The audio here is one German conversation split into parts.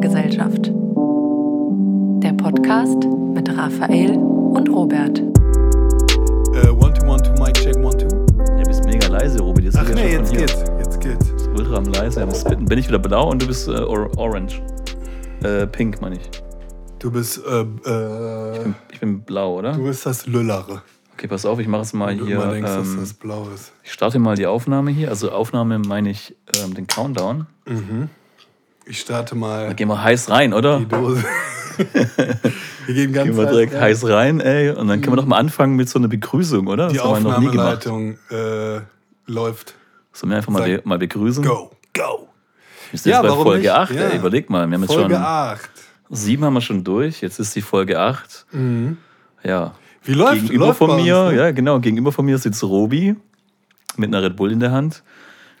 Gesellschaft. Der Podcast mit Raphael und Robert. Äh, one to one to Mic check one two. Ja, du bist mega leise, Robi. Das Ach nee, jetzt geht's. Jetzt geht's. Das ist ultra am leise. am Spitten. Bin ich wieder blau und du bist äh, or orange. Äh, pink, meine ich. Du bist äh, äh, Ich bin blau, oder? du bist das Lüllere. Okay, pass auf, ich mache es mal Du hier. immer denkst, dass ähm, das blau ist. ich starte mal die Aufnahme hier. Also Aufnahme meine ich ähm, den Countdown. Ich starte Da mal gehen wir heiß rein, oder? die Dose. wir gehen ganz Gehen wir direkt rein. heiß rein, ey. Und dann können wir doch mal anfangen mit so einer Begrüßung, oder? Die das gemacht. Aufnahmeleitung äh, läuft. Sollen wir einfach mal, be mal begrüßen? Go, go. Wir sind Ja, jetzt bei Folge nicht? 8, Ja. ey. Überleg mal, wir haben jetzt Folge schon 8. sieben haben wir schon durch. Jetzt ist die Folge 8. Ja. Wie läuft Gegenüber läuft von bei uns, mir, ne? ja genau, gegenüber von mir sitzt Robi mit einer Red Bull in der Hand.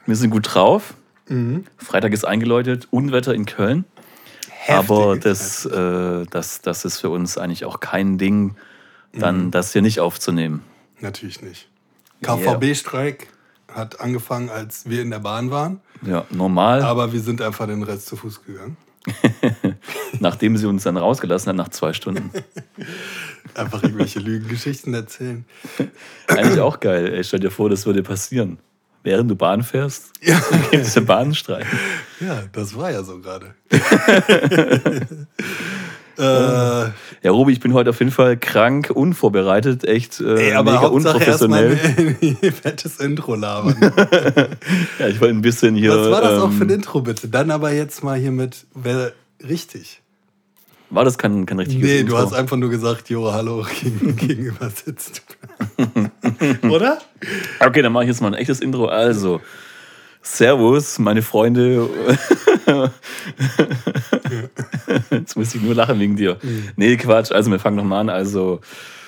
Wir sind gut drauf. Mhm. Freitag ist eingeläutet, Unwetter in Köln. Heftig. Aber das, äh, das, das ist für uns eigentlich auch kein Ding, dann Mhm. das hier nicht aufzunehmen. Natürlich nicht. KVB-Streik hat angefangen, als wir in der Bahn waren. Ja, normal, Aber wir sind einfach den Rest zu Fuß gegangen. nachdem sie uns dann rausgelassen hat nach zwei Stunden. Einfach irgendwelche Lügengeschichten erzählen. Eigentlich auch geil. Ey, stell dir vor, das würde passieren. Während du Bahn fährst, Ja. gibt es einen Bahnstreik. Ja, das war ja so gerade. äh, Ja, Robi, ich bin heute auf jeden Fall krank, unvorbereitet, echt äh, ey, aber mega Hauptsache unprofessionell. ein fettes Intro labern. Ja, ich wollte ein bisschen hier. Was war das auch für ein ähm, Intro, bitte? Dann aber jetzt mal hier mit, wer richtig. War das kein, kein richtiges Nee, Intro? du hast einfach nur gesagt, Jo, hallo, gegen, gegenüber sitzt. Oder? Okay, dann mache ich jetzt mal ein echtes Intro. Also, Servus, meine Freunde. Jetzt muss ich nur lachen wegen dir. Nee, Quatsch. Also, wir fangen nochmal an. Also,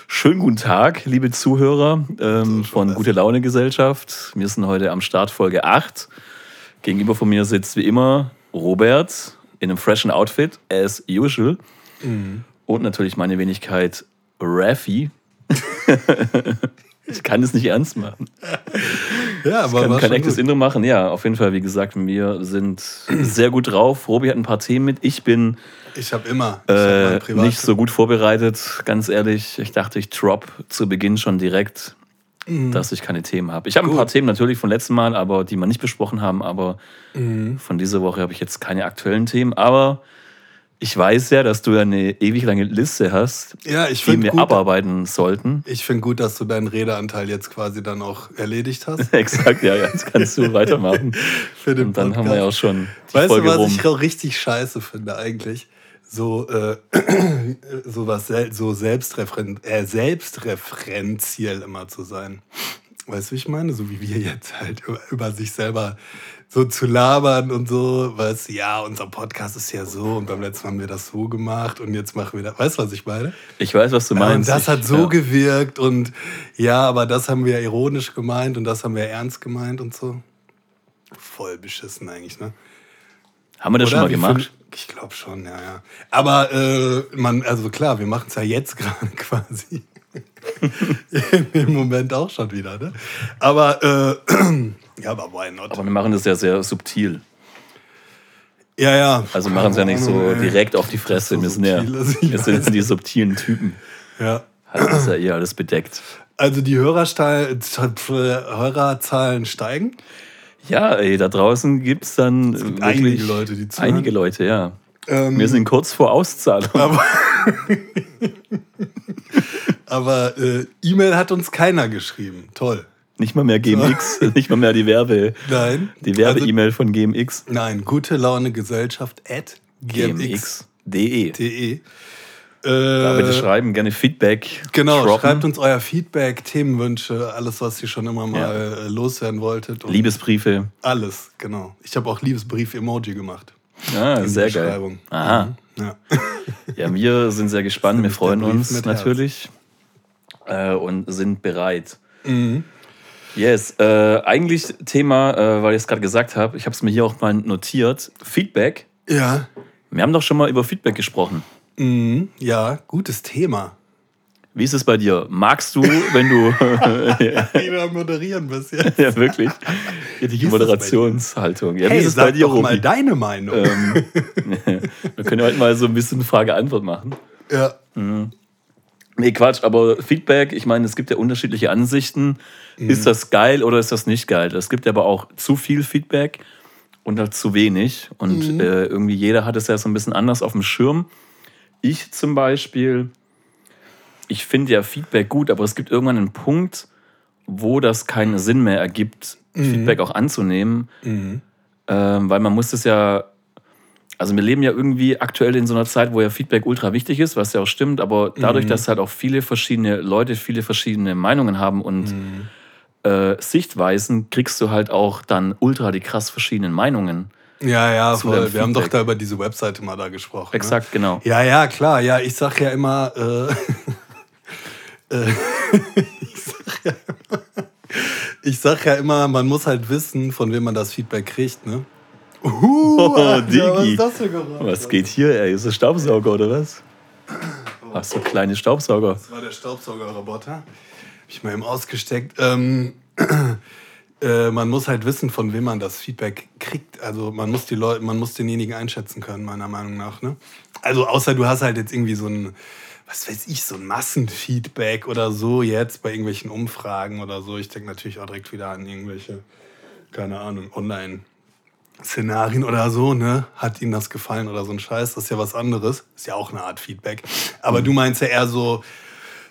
schönen guten Tag, liebe Zuhörer ähm, von Gute Laune Gesellschaft. Wir sind heute am Start Folge 8. Gegenüber von mir sitzt wie immer Robert in einem freshen Outfit, as usual. Und natürlich meine Wenigkeit Raffi. ich kann es nicht ernst machen. Ja, aber kann war kein echtes gut. Intro machen. Ja, auf jeden Fall, wie gesagt, wir sind sehr gut drauf. Robi hat ein paar Themen mit. Ich bin Ich habe immer ich hab äh, Privat- nicht so gut vorbereitet, ganz ehrlich. Ich dachte, ich drop zu Beginn schon direkt, dass ich keine Themen habe. Ich habe ein Mhm. Paar Themen natürlich von letztem Mal, aber die wir nicht besprochen haben. Aber Mhm. von dieser Woche habe ich jetzt keine aktuellen Themen. Aber ich weiß ja, dass du eine ewig lange Liste hast, Ja, die finde wir gut, abarbeiten sollten. ich find gut, dass du deinen Redeanteil jetzt quasi dann auch erledigt hast. Exakt, ja, jetzt kannst du weitermachen. Für den Und dann haben wir ja auch schon die Weißt Folge du, was rum. ich auch richtig scheiße finde eigentlich? So, äh, so was so selbstreferen äh, selbstreferenziell immer zu sein. Weißt du, wie ich meine? So wie wir jetzt halt über, über sich selber so zu labern und so, du, ja, unser Podcast ist ja so und beim letzten Mal haben wir das so gemacht und jetzt machen wir das. Weißt du, was ich meine? Ich weiß, was du meinst. und das hat so ja. gewirkt und ja, aber das haben wir ironisch gemeint und das haben wir ernst gemeint und so. Voll beschissen eigentlich, ne? Haben wir das schon Oder? mal Wie gemacht? Ich glaube schon, ja, ja. Aber äh, man, also klar, wir machen es ja jetzt gerade quasi. Im Moment auch schon wieder, ne? Aber äh, ja, aber why not? Aber wir machen das ja sehr subtil. ja, ja. Also machen es ja nicht so ey. direkt auf die Fresse. so Wir sind ja, wir sind weiß. die subtilen Typen. Ja. Also ist ja eher alles bedeckt. Also die Hörerzahlen steigen. Ja, ey, da draußen gibt es dann gibt wirklich einige Leute, die zuhören. Einige Leute, ja. Ähm, Wir sind kurz vor Auszahlung. Aber, aber äh, E-Mail hat uns keiner geschrieben. Toll. Nicht mal mehr GMX, nicht mal mehr die Werbe, Nein. die Werbe-E-Mail von GMX. Also, nein, gute Laune Gesellschaft at gmx.de. Da bitte Äh, schreiben, gerne Feedback. genau, droppen. schreibt uns euer Feedback, Themenwünsche, alles, was ihr schon immer mal äh, loswerden wolltet. Liebesbriefe. Alles, genau. Ich habe auch Liebesbrief-Emoji gemacht. Ah, sehr geil. Beschreibung. Aha. Ja. Ja, wir sind sehr gespannt, wir freuen uns natürlich äh, und sind bereit. Mhm. Yes, äh, eigentlich Thema, äh, weil ich es gerade gesagt habe, ich habe es mir hier auch mal notiert, Feedback. ja. Wir haben doch schon mal über Feedback gesprochen. Mhm. Ja, gutes Thema. Wie ist es bei dir? Magst du, wenn du Wieder moderieren ein bisschen. ja wirklich die bei? Moderationshaltung? Ja, wie Hey, ist es bei sag dir, doch mal Robi? deine Meinung. Ähm, Wir können heute mal so ein bisschen Frage-Antwort machen. Ja. Nee, Quatsch, aber Feedback, ich meine, es gibt ja unterschiedliche Ansichten. Ist das geil oder ist das nicht geil? Es gibt aber auch zu viel Feedback und halt zu wenig. Und äh, irgendwie jeder hat es ja so ein bisschen anders auf dem Schirm. Ich zum Beispiel, ich finde ja Feedback gut, aber es gibt irgendwann einen Punkt, wo das keinen Sinn mehr ergibt, Feedback auch anzunehmen. Ähm, weil man muss es ja, also wir leben ja irgendwie aktuell in so einer Zeit, wo ja Feedback ultra wichtig ist, was ja auch stimmt, aber dadurch, dass halt auch viele verschiedene Leute viele verschiedene Meinungen haben und äh, Sichtweisen, kriegst du halt auch dann ultra die krass verschiedenen Meinungen. Ja, ja, voll. Wir haben doch da über diese Webseite mal da gesprochen. Exakt, genau. Ne? Ja, ja, klar. Ja, ich sag ja immer, äh, äh, ich, sag ja immer ich sag ja immer, man muss halt wissen, von wem man das Feedback kriegt, ne? Uh, Oh, Alter, was Digi. ist das für Geräusch? Was geht hier, ey? Ist das Staubsauger oder was? Ach so, kleine Staubsauger. Das war der Staubsaugerroboter. Hab ich mal eben ausgesteckt. Ähm, äh, man muss halt wissen, von wem man das Feedback kriegt. Also man muss die Leute, man muss denjenigen einschätzen können, meiner Meinung nach. Ne? Also außer du hast halt jetzt irgendwie so ein, was weiß ich, so ein Massenfeedback oder so jetzt bei irgendwelchen Umfragen oder so. Ich denke natürlich auch direkt wieder an irgendwelche, keine Ahnung, online. Szenarien oder so, ne? Hat ihnen das gefallen oder so ein Scheiß? Das ist ja was anderes. Ist ja auch eine Art Feedback. Aber Mhm. du meinst ja eher so,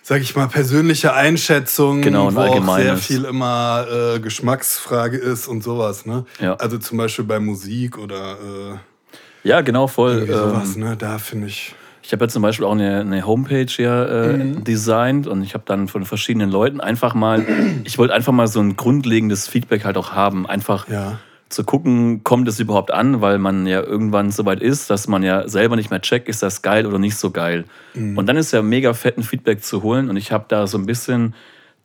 sag ich mal, persönliche Einschätzung, Genau, wo auch sehr viel immer äh, Geschmacksfrage ist und sowas, ne? Ja. Also zum Beispiel bei Musik oder äh, Ja, genau, voll. irgendwie sowas, Ähm, ne? Da finde ich. ich habe ja zum Beispiel auch eine, eine Homepage hier äh, Mhm. designt und ich habe dann von verschiedenen Leuten einfach mal, ich wollte einfach mal so ein grundlegendes Feedback halt auch haben. Einfach Ja. Zu gucken, kommt es überhaupt an, weil man ja irgendwann so weit ist, dass man ja selber nicht mehr checkt, ist das geil oder nicht so geil. Mhm. Und dann ist ja mega fetten Feedback zu holen und ich habe da so ein bisschen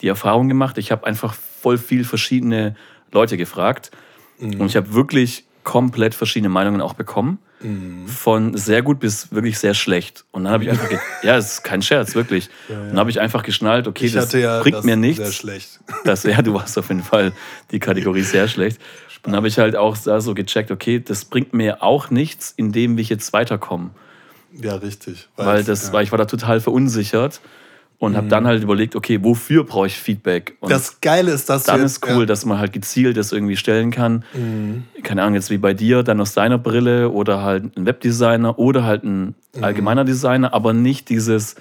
die Erfahrung gemacht, ich habe einfach voll viel verschiedene Leute gefragt Mhm. und ich habe wirklich komplett verschiedene Meinungen auch bekommen. Mhm. Von sehr gut bis wirklich sehr schlecht. Und dann habe ich einfach, ja, es ist kein Scherz, wirklich. Dann habe ich einfach geschnallt, okay, das ja bringt das mir nichts. sehr schlecht. Das, ja, du warst auf jeden Fall die Kategorie sehr schlecht. Und dann habe ich halt auch da so gecheckt, okay, das bringt mir auch nichts, indem wir jetzt weiterkommen. Ja, richtig. Weil, das, ja. weil ich war da total verunsichert und habe dann halt überlegt, okay, wofür brauche ich Feedback? Und das Geile ist, dass dann du ist cool, dass man halt gezielt das irgendwie stellen kann. Keine Ahnung, jetzt wie bei dir, dann aus deiner Brille oder halt ein Webdesigner oder halt ein allgemeiner Designer, aber nicht dieses,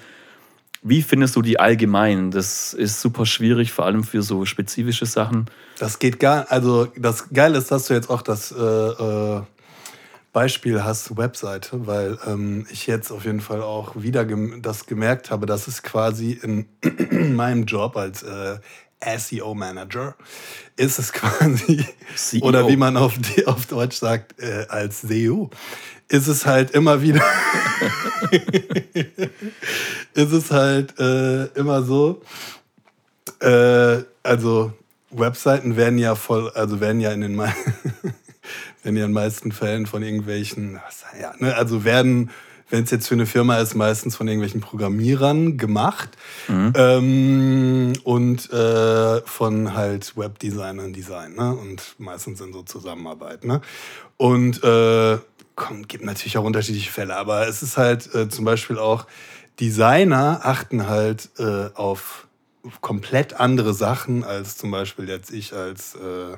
wie findest du die allgemein? Das ist super schwierig, vor allem für so spezifische Sachen. Das geht gar, also das Geile ist, dass du jetzt auch das äh, äh, Beispiel hast, Webseite, weil ähm, ich jetzt auf jeden Fall auch wieder gem das gemerkt habe, dass es quasi in meinem Job als äh, SEO-Manager ist es quasi, CEO. oder wie man auf, auf Deutsch sagt, äh, als SEO, ist es halt immer wieder, ist es halt äh, immer so, äh, also Webseiten werden ja voll, also werden ja in den werden ja in den meisten Fällen von irgendwelchen, ja, ne, also werden, wenn es jetzt für eine Firma ist, meistens von irgendwelchen Programmierern gemacht ähm, und äh, von halt Webdesignern Design, ne? Und meistens in so Zusammenarbeit, ne? Und äh, komm, gibt natürlich auch unterschiedliche Fälle, aber es ist halt äh, zum Beispiel auch, Designer achten halt äh, auf komplett andere Sachen als zum Beispiel jetzt ich als äh,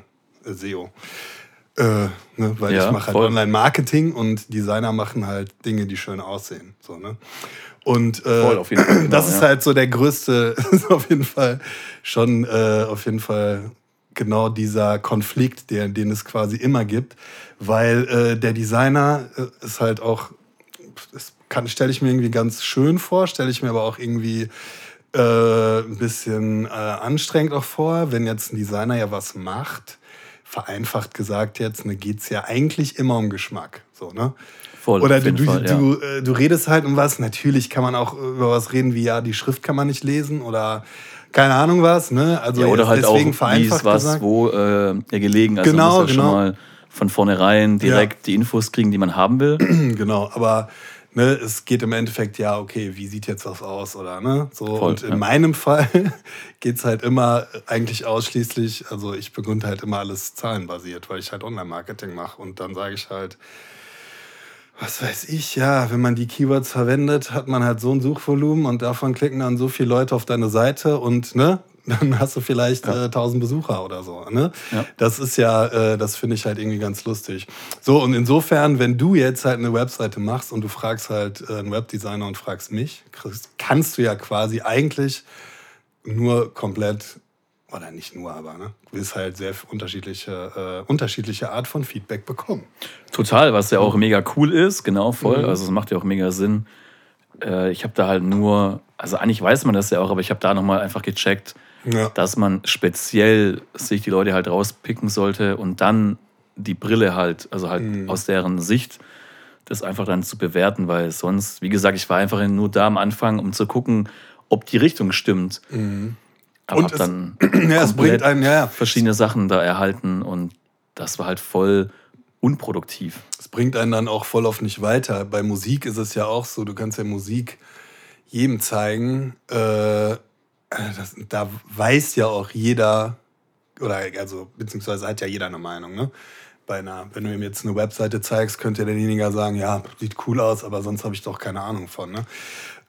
SEO. Äh, ne, weil Ja, ich mache halt. Online-Marketing und Designer machen halt Dinge, die schön aussehen. So, ne? Und äh, Voll, auf jeden Fall, genau, das ist halt so der größte, ist auf jeden Fall schon äh, auf jeden Fall genau dieser Konflikt, der, den es quasi immer gibt, weil äh, der Designer äh, ist halt auch, das kann stelle ich mir irgendwie ganz schön vor, stelle ich mir aber auch irgendwie äh, ein bisschen äh, anstrengend auch vor, wenn jetzt ein Designer ja was macht, vereinfacht gesagt jetzt, ne, geht es ja eigentlich immer um Geschmack. So, ne? Voll, Oder du, du, Fall, ja. du, äh, du redest halt um was. Natürlich kann man auch über was reden wie, ja, die Schrift kann man nicht lesen oder keine Ahnung was. Ne? Also Ja, oder halt auch, deswegen wie vereinfacht ist was, gesagt. wo äh, ja, gelegen. Also Genau, ja genau. schon mal von vornherein direkt die Infos kriegen, die man haben will. Genau, aber ne, es geht im Endeffekt ja, okay, wie sieht jetzt was aus oder ne? So, Voll, und in ja. meinem Fall geht es halt immer eigentlich ausschließlich, also ich begründe halt immer alles zahlenbasiert, weil ich halt Online-Marketing mache und dann sage ich halt, was weiß ich, ja, wenn man die Keywords verwendet, hat man halt so ein Suchvolumen und davon klicken dann so viele Leute auf deine Seite und ne, dann hast du vielleicht ja. äh, 1000 Besucher oder so. Ne? Ja. Das ist ja, äh, das finde ich halt irgendwie ganz lustig. So, und insofern, wenn du jetzt halt eine Webseite machst und du fragst halt äh, einen Webdesigner und fragst mich, kannst du ja quasi eigentlich nur komplett oder nicht nur, aber ne, du wirst halt sehr unterschiedliche, äh, unterschiedliche Art von Feedback bekommen. Total, was ja auch mega cool ist, genau voll. Mhm. Also es macht ja auch mega Sinn. Äh, ich habe da halt nur, also eigentlich weiß man das ja auch, aber ich habe da nochmal einfach gecheckt, ja. dass man speziell sich die Leute halt rauspicken sollte und dann die Brille halt, also halt mhm. aus deren Sicht, das einfach dann zu bewerten, weil sonst, wie gesagt, ich war einfach nur da am Anfang, um zu gucken, ob die Richtung stimmt. Mhm. Aber und es, dann ja, es bringt einen, ja, ja. verschiedene Sachen da erhalten und das war halt voll unproduktiv. Es bringt einen dann auch voll auf nicht weiter. Bei Musik ist es ja auch so, du kannst ja Musik jedem zeigen. Äh, das, da weiß ja auch jeder, oder also beziehungsweise hat ja jeder eine Meinung, ne? Bei einer, wenn du ihm jetzt eine Webseite zeigst, könnte derjenige sagen, ja, sieht cool aus, aber sonst habe ich doch keine Ahnung von. Ne?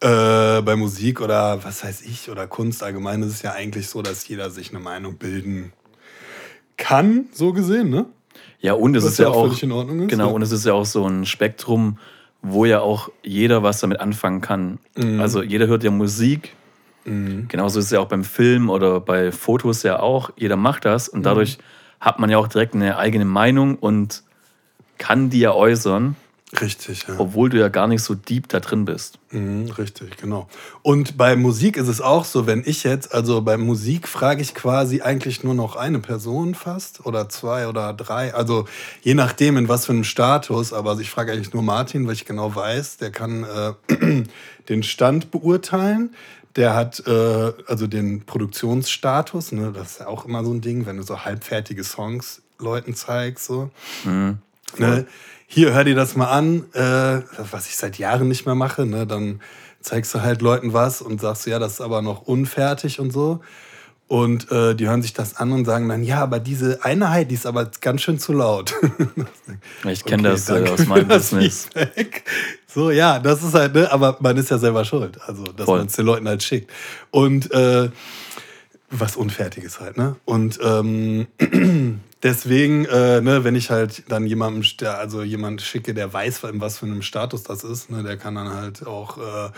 Äh, bei Musik oder was weiß ich oder Kunst allgemein ist es ja eigentlich so, dass jeder sich eine Meinung bilden kann, so gesehen, ne? Ja, und es ist ja auch, ist, genau, ja. und es ist ja auch so ein Spektrum, wo ja auch jeder was damit anfangen kann. Mhm. Also jeder hört ja Musik. Mhm. Genauso ist es ja auch beim Film oder bei Fotos ja auch. Jeder macht das und dadurch mhm. hat man ja auch direkt eine eigene Meinung und kann die ja äußern. Richtig, ja. Obwohl du ja gar nicht so deep da drin bist. Mhm, richtig, genau. Und bei Musik ist es auch so, wenn ich jetzt, also bei Musik frage ich quasi eigentlich nur noch eine Person fast oder zwei oder drei. Also je nachdem, in was für einem Status. Aber ich frage eigentlich nur Martin, weil ich genau weiß, der kann äh, den Stand beurteilen. Der hat äh, also den Produktionsstatus, ne? das ist ja auch immer so ein Ding, wenn du so halbfertige Songs Leuten zeigst. So. Mhm. Ne? hier, hör dir das mal an, äh, was ich seit Jahren nicht mehr mache, ne? dann zeigst du halt Leuten was und sagst, ja, das ist aber noch unfertig und so. Und äh, die hören sich das an und sagen dann, ja, aber diese Einheit, die ist aber ganz schön zu laut. ich kenne okay, das äh, aus meinem Business. So, ja, das ist halt, ne, aber man ist ja selber schuld. Also, dass man es den Leuten halt schickt. Und äh, was Unfertiges halt, ne? Und ähm, deswegen, äh, ne, wenn ich halt dann jemandem, also jemand schicke, der weiß, in was für einem Status das ist, ne, der kann dann halt auch äh,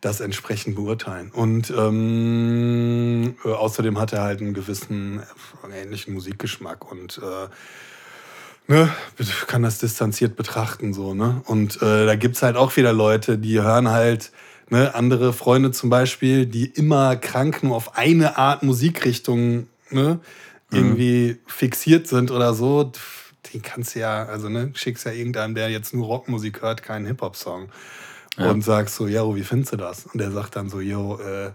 das entsprechend beurteilen. Und ähm, äh, außerdem hat er halt einen gewissen äh, ähnlichen Musikgeschmack und äh, ne, kann das distanziert betrachten so, ne? Und äh, da gibt's halt auch wieder Leute, die hören halt ne, andere Freunde zum Beispiel, die immer krank nur auf eine Art Musikrichtung ne. Irgendwie fixiert sind oder so, die kannst du ja, also ne, schickst ja irgendeinem, der jetzt nur Rockmusik hört, keinen Hip-Hop-Song. Ja. Und sagst so, ja, wie findest du das? Und der sagt dann so, yo, äh,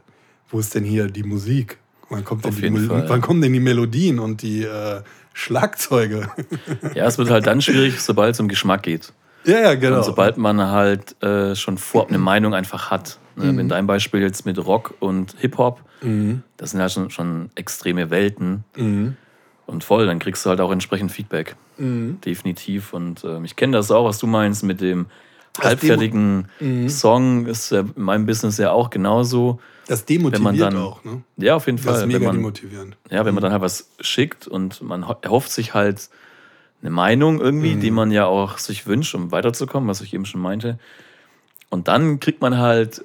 wo ist denn hier die Musik? Wann kommt, denn die, Fall, wann kommen denn die Melodien und die äh, Schlagzeuge? Ja, es wird halt dann schwierig, sobald es um Geschmack geht. Ja, ja, genau. Und sobald man halt äh, schon vorab eine Meinung einfach hat. Ne? Mhm. In deinem Beispiel jetzt mit Rock und Hip-Hop, mhm. das sind ja schon, schon extreme Welten. Mhm. Und voll, dann kriegst du halt auch entsprechend Feedback. Mhm. Definitiv. Und äh, ich kenne das auch, was du meinst mit dem halbfertigen mhm. Song. Ist ja in meinem Business ja auch genauso. Das demotiviert dann, auch, ne? Ja, auf jeden Fall. Das ist mega wenn man, demotivierend. Ja, wenn man mhm. dann halt was schickt und man erhofft sich halt eine Meinung irgendwie, die man ja auch sich wünscht, um weiterzukommen, was ich eben schon meinte. Und dann kriegt man halt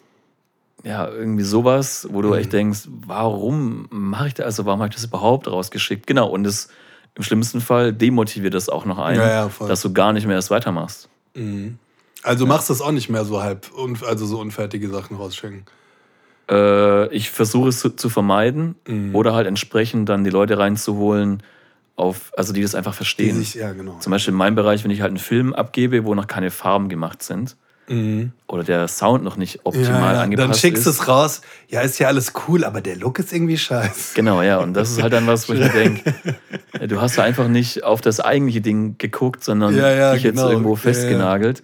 ja irgendwie sowas, wo du mhm. echt denkst, warum mache ich das, also warum habe ich das überhaupt rausgeschickt? Genau, und es im schlimmsten Fall demotiviert das auch noch ein, ja, ja, dass du gar nicht mehr erst weitermachst. Mhm. Also machst du es auch nicht mehr so halb, also so unfertige Sachen rausschicken? Äh, ich versuche es zu, zu vermeiden mhm. oder halt entsprechend dann die Leute reinzuholen, auf, also die das einfach verstehen. Sich, ja, genau. Zum Beispiel in meinem Bereich, wenn ich halt einen Film abgebe, wo noch keine Farben gemacht sind. Mhm. Oder der Sound noch nicht optimal ja, angepasst ist. Dann schickst du es raus, ja, ist ja alles cool, aber der Look ist irgendwie scheiße. Genau, ja, und das ist halt dann was, wo ich mir denke, du hast da einfach nicht auf das eigentliche Ding geguckt, sondern ja, ja, dich genau. jetzt irgendwo festgenagelt.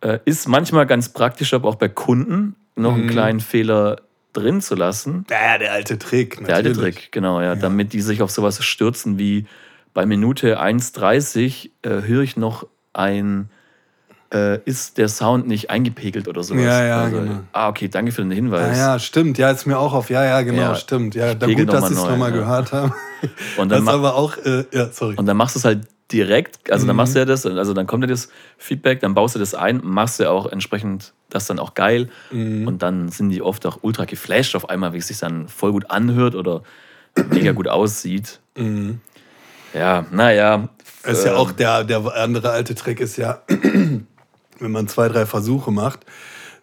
Äh, ist manchmal ganz praktisch, aber auch bei Kunden noch mhm. einen kleinen Fehler drin zu lassen. Ja, der alte Trick. Natürlich. Der alte Trick, genau, ja, ja. Damit die sich auf sowas stürzen wie bei Minute 1,30 äh, höre ich noch ein äh, ist der Sound nicht eingepegelt oder sowas. Ja, ja, also, genau. Ah, okay, danke für den Ja, Hinweis. ja, stimmt. Ja, ist mir auch auf. Ja, ja, genau, Ja, stimmt. Ja, da gut, dass ich es nochmal ja. gehört habe. Und Das dann, ma aber auch, äh, ja, sorry. und dann machst du es halt direkt, also dann Mhm. machst du ja das, also dann kommt dir das Feedback, dann baust du das ein, machst du auch entsprechend das dann auch geil Mhm. und dann sind die oft auch ultra geflasht auf einmal, wie es sich dann voll gut anhört oder mega gut aussieht. Mhm. Ja, naja. Ist ja ähm, auch der, der andere alte Trick ist ja, wenn man zwei, drei Versuche macht,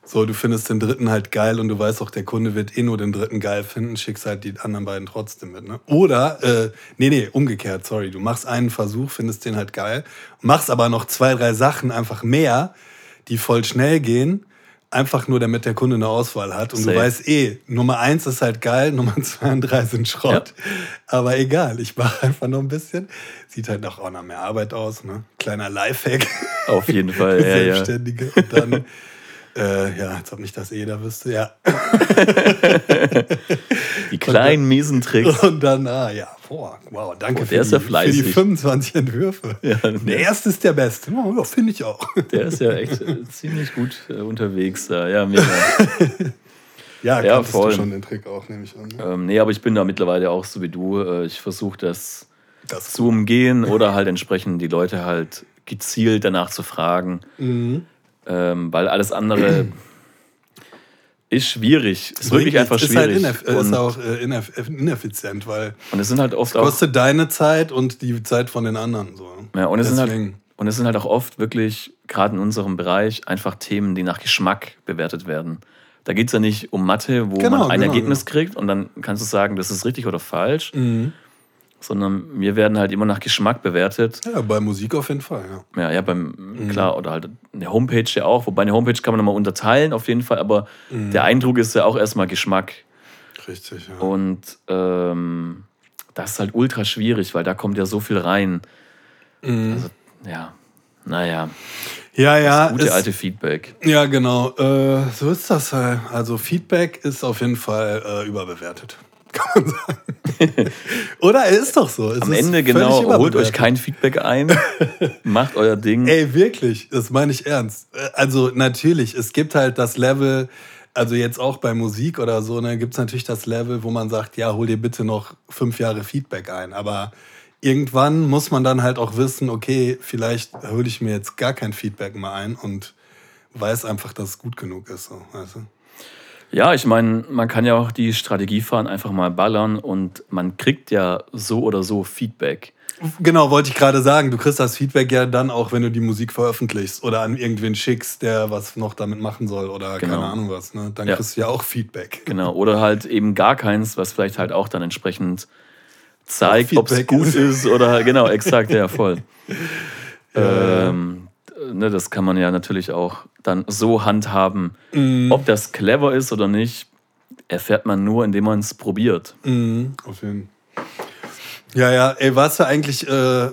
so, du findest den dritten halt geil und du weißt auch, der Kunde wird eh nur den dritten geil finden, schickst halt die anderen beiden trotzdem mit. Ne? Oder, äh, nee, nee, umgekehrt, sorry, du machst einen Versuch, findest den halt geil, machst aber noch zwei, drei Sachen einfach mehr, die voll schnell gehen, einfach nur damit der Kunde eine Auswahl hat. Und Safe. du weißt eh, Nummer eins ist halt geil, Nummer zwei und drei sind Schrott. Aber egal, ich mache einfach noch ein bisschen. Sieht halt noch auch nach mehr Arbeit aus, ne? Kleiner Lifehack. Auf jeden Fall, ja, ja. Selbstständige. Und dann, äh, ja, als ob nicht das jeder wüsste, ja. Kleinen miesen Tricks. Und dann, ah, ja, boah, wow, danke Oh, für, der die, für die fleißig. 25 Entwürfe. Ja, der erste ist der beste. Ja, finde ich auch. Der ist ja echt äh, ziemlich gut äh, unterwegs da. Ja, mega. Ja, Ja, voll. du schon den Trick auch, nehme ich an. Ne? ähm, nee, aber ich bin da mittlerweile auch so wie du. Äh, ich versuche das Das zu umgehen oder halt entsprechend die Leute halt gezielt danach zu fragen, Mhm. ähm, weil alles andere ist schwierig. Ist Bringt wirklich einfach schwierig. Ist, halt ist auch äh, ineff ineffizient, weil und es sind halt oft auch kostet deine Zeit und die Zeit von den anderen. So. Ja, und es, sind halt, Deswegen. und es sind halt auch oft wirklich, gerade in unserem Bereich, einfach Themen, die nach Geschmack bewertet werden. Da geht es ja nicht um Mathe, wo Genau, man ein genau, Ergebnis kriegt und dann kannst du sagen, das ist richtig oder falsch, Mhm. Sondern wir werden halt immer nach Geschmack bewertet. Ja, bei Musik auf jeden Fall, ja. Ja, ja, beim, Mhm. klar, oder halt eine Homepage ja auch, wobei eine Homepage kann man nochmal unterteilen auf jeden Fall, aber Mhm. der Eindruck ist ja auch erstmal Geschmack. Richtig, ja. Und ähm, das ist halt ultra schwierig, weil da kommt ja so viel rein. Mhm. Also, ja, naja, ja, ja. gute ist- alte Feedback. Ja, genau. Äh, so ist das halt. Also Feedback ist auf jeden Fall äh, überbewertet. Kann man sagen. Oder? Ist doch so. Es Am Ende genau, holt euch kein Feedback ein, macht euer Ding. Ey, wirklich, das meine ich ernst. Äh, Also natürlich, es gibt halt das Level, also jetzt auch bei Musik oder so, ne, gibt es natürlich das Level, wo man sagt, ja, hol dir bitte noch fünf Jahre Feedback ein. Aber irgendwann muss man dann halt auch wissen, okay, vielleicht hole ich mir jetzt gar kein Feedback mehr ein und weiß einfach, dass es gut genug ist. So, weißt du? Ja, ich meine, man kann ja auch die Strategie fahren, einfach mal ballern und man kriegt ja so oder so Feedback. Genau, wollte ich gerade sagen. Du kriegst das Feedback ja dann auch, wenn du die Musik veröffentlichst oder an irgendwen schickst, der was noch damit machen soll oder Genau. keine Ahnung was. Ne? Dann Ja. kriegst du ja auch Feedback. Genau. Oder halt eben gar keins, was vielleicht halt auch dann entsprechend zeigt, ob es gut ist. ist oder genau, exakt, ja, voll. Ja. Ähm, ne, das kann man ja natürlich auch dann so handhaben. Mhm. Ob das clever ist oder nicht, erfährt man nur, indem man es probiert. Mhm, auf jeden Fall. Ja, ja, ey, warst du eigentlich, äh, äh,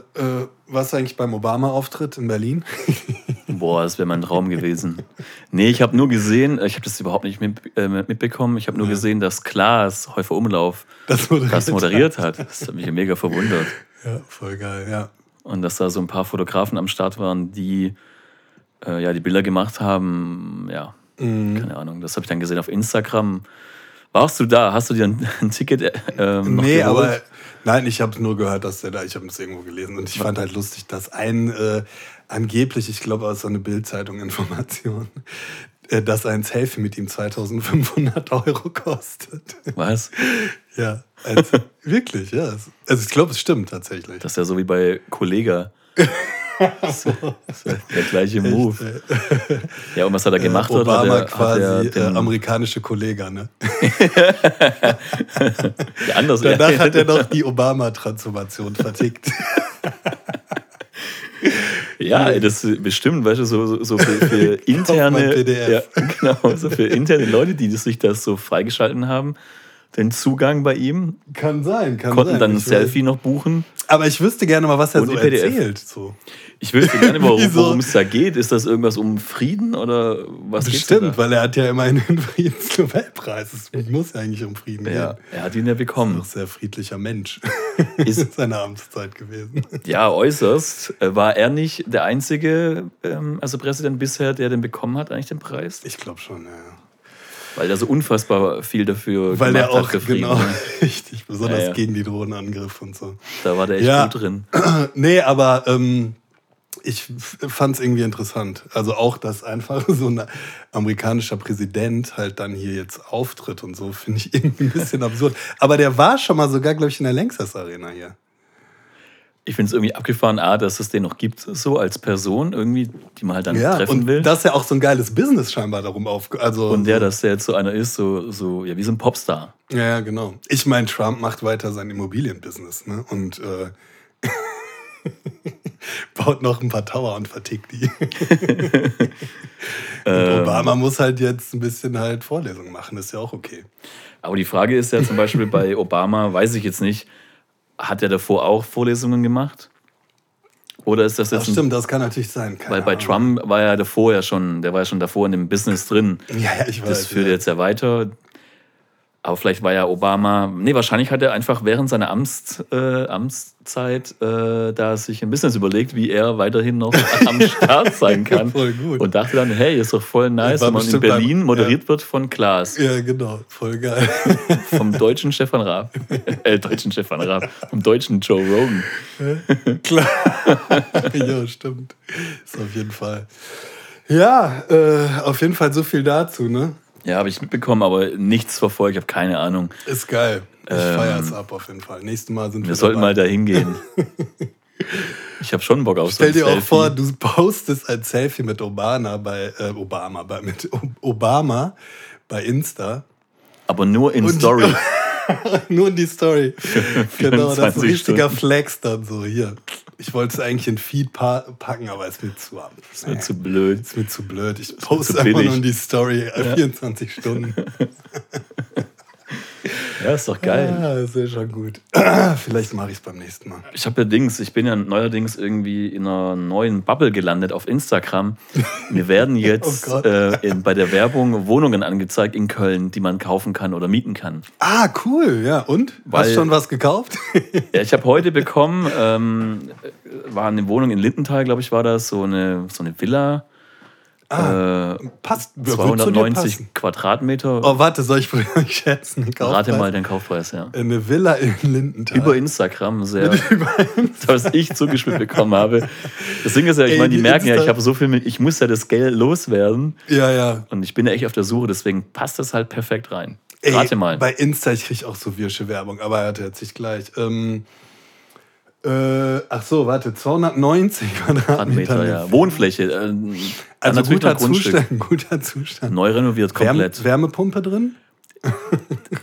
warst du eigentlich beim Obama-Auftritt in Berlin? Boah, das wäre mein Traum gewesen. Nee, ich habe nur gesehen, ich habe das überhaupt nicht mit, äh, mitbekommen, ich habe nur gesehen, dass Klaas Häufer Umlauf Das moderiert. das moderiert hat. Das hat mich mega verwundert. Ja, voll geil, ja. Und dass da so ein paar Fotografen am Start waren, die äh, ja, die Bilder gemacht haben. Ja, Mhm. keine Ahnung. Das habe ich dann gesehen auf Instagram. Warst du da? Hast du dir ein, ein Ticket äh, ähm, noch Nee, geholt? aber nein, ich habe nur gehört, dass der da, ich habe es irgendwo gelesen und ich fand halt lustig, dass ein äh, angeblich, ich glaube aus so eine Bildzeitung Information, dass ein Selfie mit ihm 2500 Euro kostet. Was? ja, also, wirklich, ja. Also ich glaube, es stimmt tatsächlich. Das ist ja so wie bei Kollega. Das ist der gleiche Move. Ja, und was hat er gemacht? äh? Obama Hat er, quasi hat er äh, den, amerikanische Kollege, ne? der anders, Danach hat er noch die Obama-Transformation vertickt. Ja, das bestimmt, weißt du, so, so, so für, für interne, ja, genau, so für interne Leute, die sich das so freigeschalten haben, den Zugang bei ihm. Kann sein, kann Konnten sein. dann ein Selfie noch buchen. Aber ich wüsste gerne mal, was er so PDF. erzählt. So. Ich wüsste gerne, worum Wieso? worum es da geht. Ist das irgendwas um Frieden oder was Bestimmt, weil er hat ja immerhin den Friedensnobelpreis. Es muss ja eigentlich um Frieden Ja, gehen. er hat ihn ja bekommen. sehr friedlicher Mensch. Ist- Ist seine Amtszeit gewesen. Ja, äußerst. Äh, War er nicht der einzige, ähm, also Präsident bisher, der den bekommen hat, eigentlich den Preis? Ich glaube schon, ja. Weil er so unfassbar viel dafür Weil er gemacht auch, hat genau, ne? richtig, besonders Ja, ja. gegen die Drohnenangriffe und so. Da war der echt Ja. gut drin. Nee, aber ähm, ich fand es irgendwie interessant. Also auch, dass einfach so ein amerikanischer Präsident halt dann hier jetzt auftritt und so, finde ich irgendwie ein bisschen absurd. Aber der war schon mal sogar, glaube ich, in der Lanxess Arena hier. Ich finde es irgendwie abgefahren, A, dass es den noch gibt, so als Person, irgendwie, die man halt dann Ja, treffen und will. dass er auch so ein geiles Business scheinbar darum auf... Also, und der, dass der jetzt so einer ist, so, so ja, wie so ein Popstar. Ja, ja, genau. Ich meine, Trump macht weiter sein Immobilienbusiness ne? und äh, baut noch ein paar Tower und vertickt die. und Obama muss halt jetzt ein bisschen halt Vorlesungen machen, ist ja auch okay. Aber die Frage ist ja zum Beispiel bei Obama, weiß ich jetzt nicht, hat er davor auch Vorlesungen gemacht? Oder ist das Das jetzt ein, stimmt, das kann natürlich sein. Keine Weil bei Ahnung. Trump war er davor ja schon, der war ja schon davor in dem Business drin. Ja, ja, ich weiß. Das führt ja. jetzt ja weiter. Aber vielleicht war ja Obama, nee, wahrscheinlich hat er einfach während seiner Amts, äh, Amtszeit äh, da sich ein Business überlegt, wie er weiterhin noch am Start sein kann. Voll gut. Und dachte dann, hey, ist doch voll nice, wenn man in bestimmt beim- Berlin moderiert wird von Klaas, Ja, genau. Voll geil. vom deutschen Stefan Raab. äh, deutschen Stefan Raab, vom deutschen Joe Rogan. Klar. ja, stimmt. Ist auf jeden Fall. Ja, äh, auf jeden Fall so viel dazu, ne? Ja, habe ich mitbekommen, aber nichts verfolgt, ich habe keine Ahnung. Ist geil. Ich Ähm, feier's ab auf jeden Fall. Nächstes Mal sind wir Wir sollten dabei. mal da hingehen. Ich habe schon Bock auf so Stell ein dir auch Selfie. vor, du postest ein Selfie mit Obama bei äh, Obama, bei, mit Obama bei Insta. Aber nur in Und- Story. Nur in die Story. genau, das ist ein 24 richtiger Stunden. Flex dann so. Hier. Ich wollte es eigentlich in Feed pa packen, aber es ist mir zu ab. Das wird zu blöd. ist mir zu blöd. Ich mir poste einfach nur die Story äh, 24 Stunden. Ja, ist doch geil. Ah, das ist schon gut. Vielleicht mache ich es beim nächsten Mal. Ich habe ja Dings, ich bin ja neuerdings irgendwie in einer neuen Bubble gelandet auf Instagram. Mir werden jetzt Oh äh, in, bei der Werbung Wohnungen angezeigt in Köln, die man kaufen kann oder mieten kann. Ah, cool. Ja, und? Hast Weil- du schon was gekauft? Ja, ich habe heute bekommen, ähm, war eine Wohnung in Lindenthal, glaube ich, war das, so eine, so eine Villa. Ah, äh, Passt. wird zu dir 290 passen. Quadratmeter. Oh, warte, soll ich schätzen? Den Rate mal den Kaufpreis, ja. Eine Villa in Lindenthal. Über Instagram sehr, was ich zugeschmiert bekommen habe. Das Ding ist ja, ich meine, die die merken ja, Insta- ich habe so viel, mit, ich muss ja das Geld loswerden Ja, ja. und ich bin ja echt auf der Suche, deswegen passt das halt perfekt rein. Ey, Rate mal. Bei Insta, ich kriege auch so wirsche Werbung, aber er hat jetzt nicht gleich. Ähm, äh, ach so, warte, 290 Quadratmeter. Quadratmeter, ja. Wohnfläche. Äh, Also guter. Zustand, guter Zustand. Neu renoviert Wärme, komplett. Wärmepumpe drin?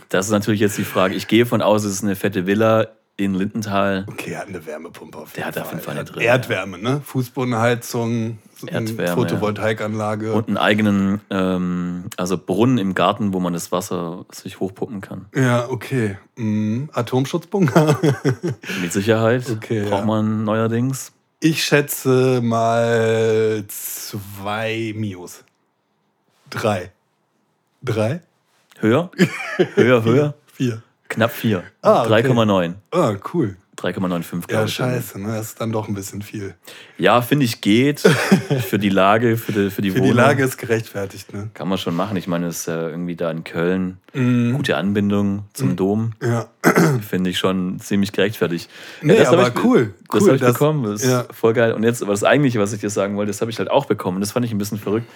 Das ist natürlich jetzt die Frage. Ich gehe von aus, es ist eine fette Villa in Lindenthal. Okay, er hat eine Wärmepumpe auf Der jeden hat auf jeden Fall eine drin, Erdwärme, ne? Fußbodenheizung, Erdwärme, Photovoltaikanlage. Und einen eigenen, ähm, also Brunnen im Garten, wo man das Wasser sich hochpumpen kann. Ja, okay. Mhm. Atomschutzbunker. Mit Sicherheit Okay, braucht ja. man neuerdings. Ich schätze mal zwei Mios. Drei. Drei? Höher? Höher, höher? Vier. Knapp 4. Ah, okay. 3,9. Ah, cool. 3,95 Ja, glaube ich. scheiße, ne? Das ist dann doch ein bisschen viel. Ja, finde ich geht. Für die Lage, für die, für die Für Wohnung. die Lage ist gerechtfertigt, ne? Kann man schon machen. Ich meine, es ist ja irgendwie da in Köln. Mhm. Gute Anbindung zum Dom. Ja. Finde ich schon ziemlich gerechtfertigt. Nee, das hab aber ich, cool. Das Cool, habe ich das- bekommen. Das ist ja. voll geil. Und jetzt, was eigentlich, was ich dir sagen wollte, das habe ich halt auch bekommen. Das fand ich ein bisschen verrückt.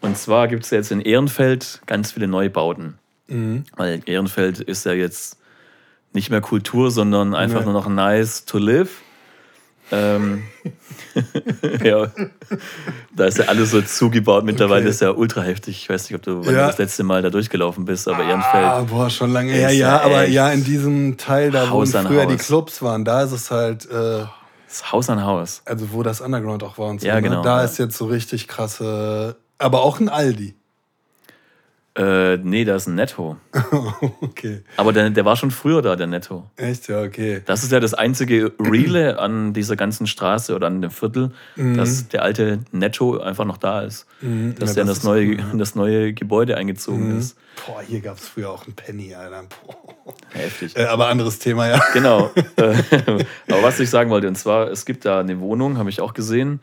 Und zwar gibt es ja jetzt in Ehrenfeld ganz viele Neubauten. Mhm. Weil Ehrenfeld ist ja jetzt nicht mehr Kultur, sondern einfach Nee. nur noch nice to live. Ähm, ja, da ist ja alles so zugebaut. Mittlerweile Okay. ist ja ultra heftig. Ich weiß nicht, ob du Ja. das letzte Mal da durchgelaufen bist, aber Ehrenfeld. Ah, boah, schon lange her. Ja, ja aber ja, in diesem Teil, da wo Haus früher die Haus. Clubs waren, da ist es halt, äh, Das Haus an Haus. also wo das Underground auch war und so. Ja, ne? genau, Da ja. ist jetzt so richtig krasse, aber auch ein Aldi. Äh, nee, da ist ein Netto. okay. Aber der, der war schon früher da, der Netto. Echt, ja, okay. Das ist ja das einzige Reale an dieser ganzen Straße oder an dem Viertel, dass der alte Netto einfach noch da ist. Dass Mhm. Ja, der in das neue, cool, in das neue Gebäude eingezogen ist. Boah, hier gab es früher auch einen Penny, Alter. Boah. Heftig. Äh, aber anderes Thema, ja. Genau. Äh, Aber was ich sagen wollte, und zwar, es gibt da eine Wohnung, habe ich auch gesehen,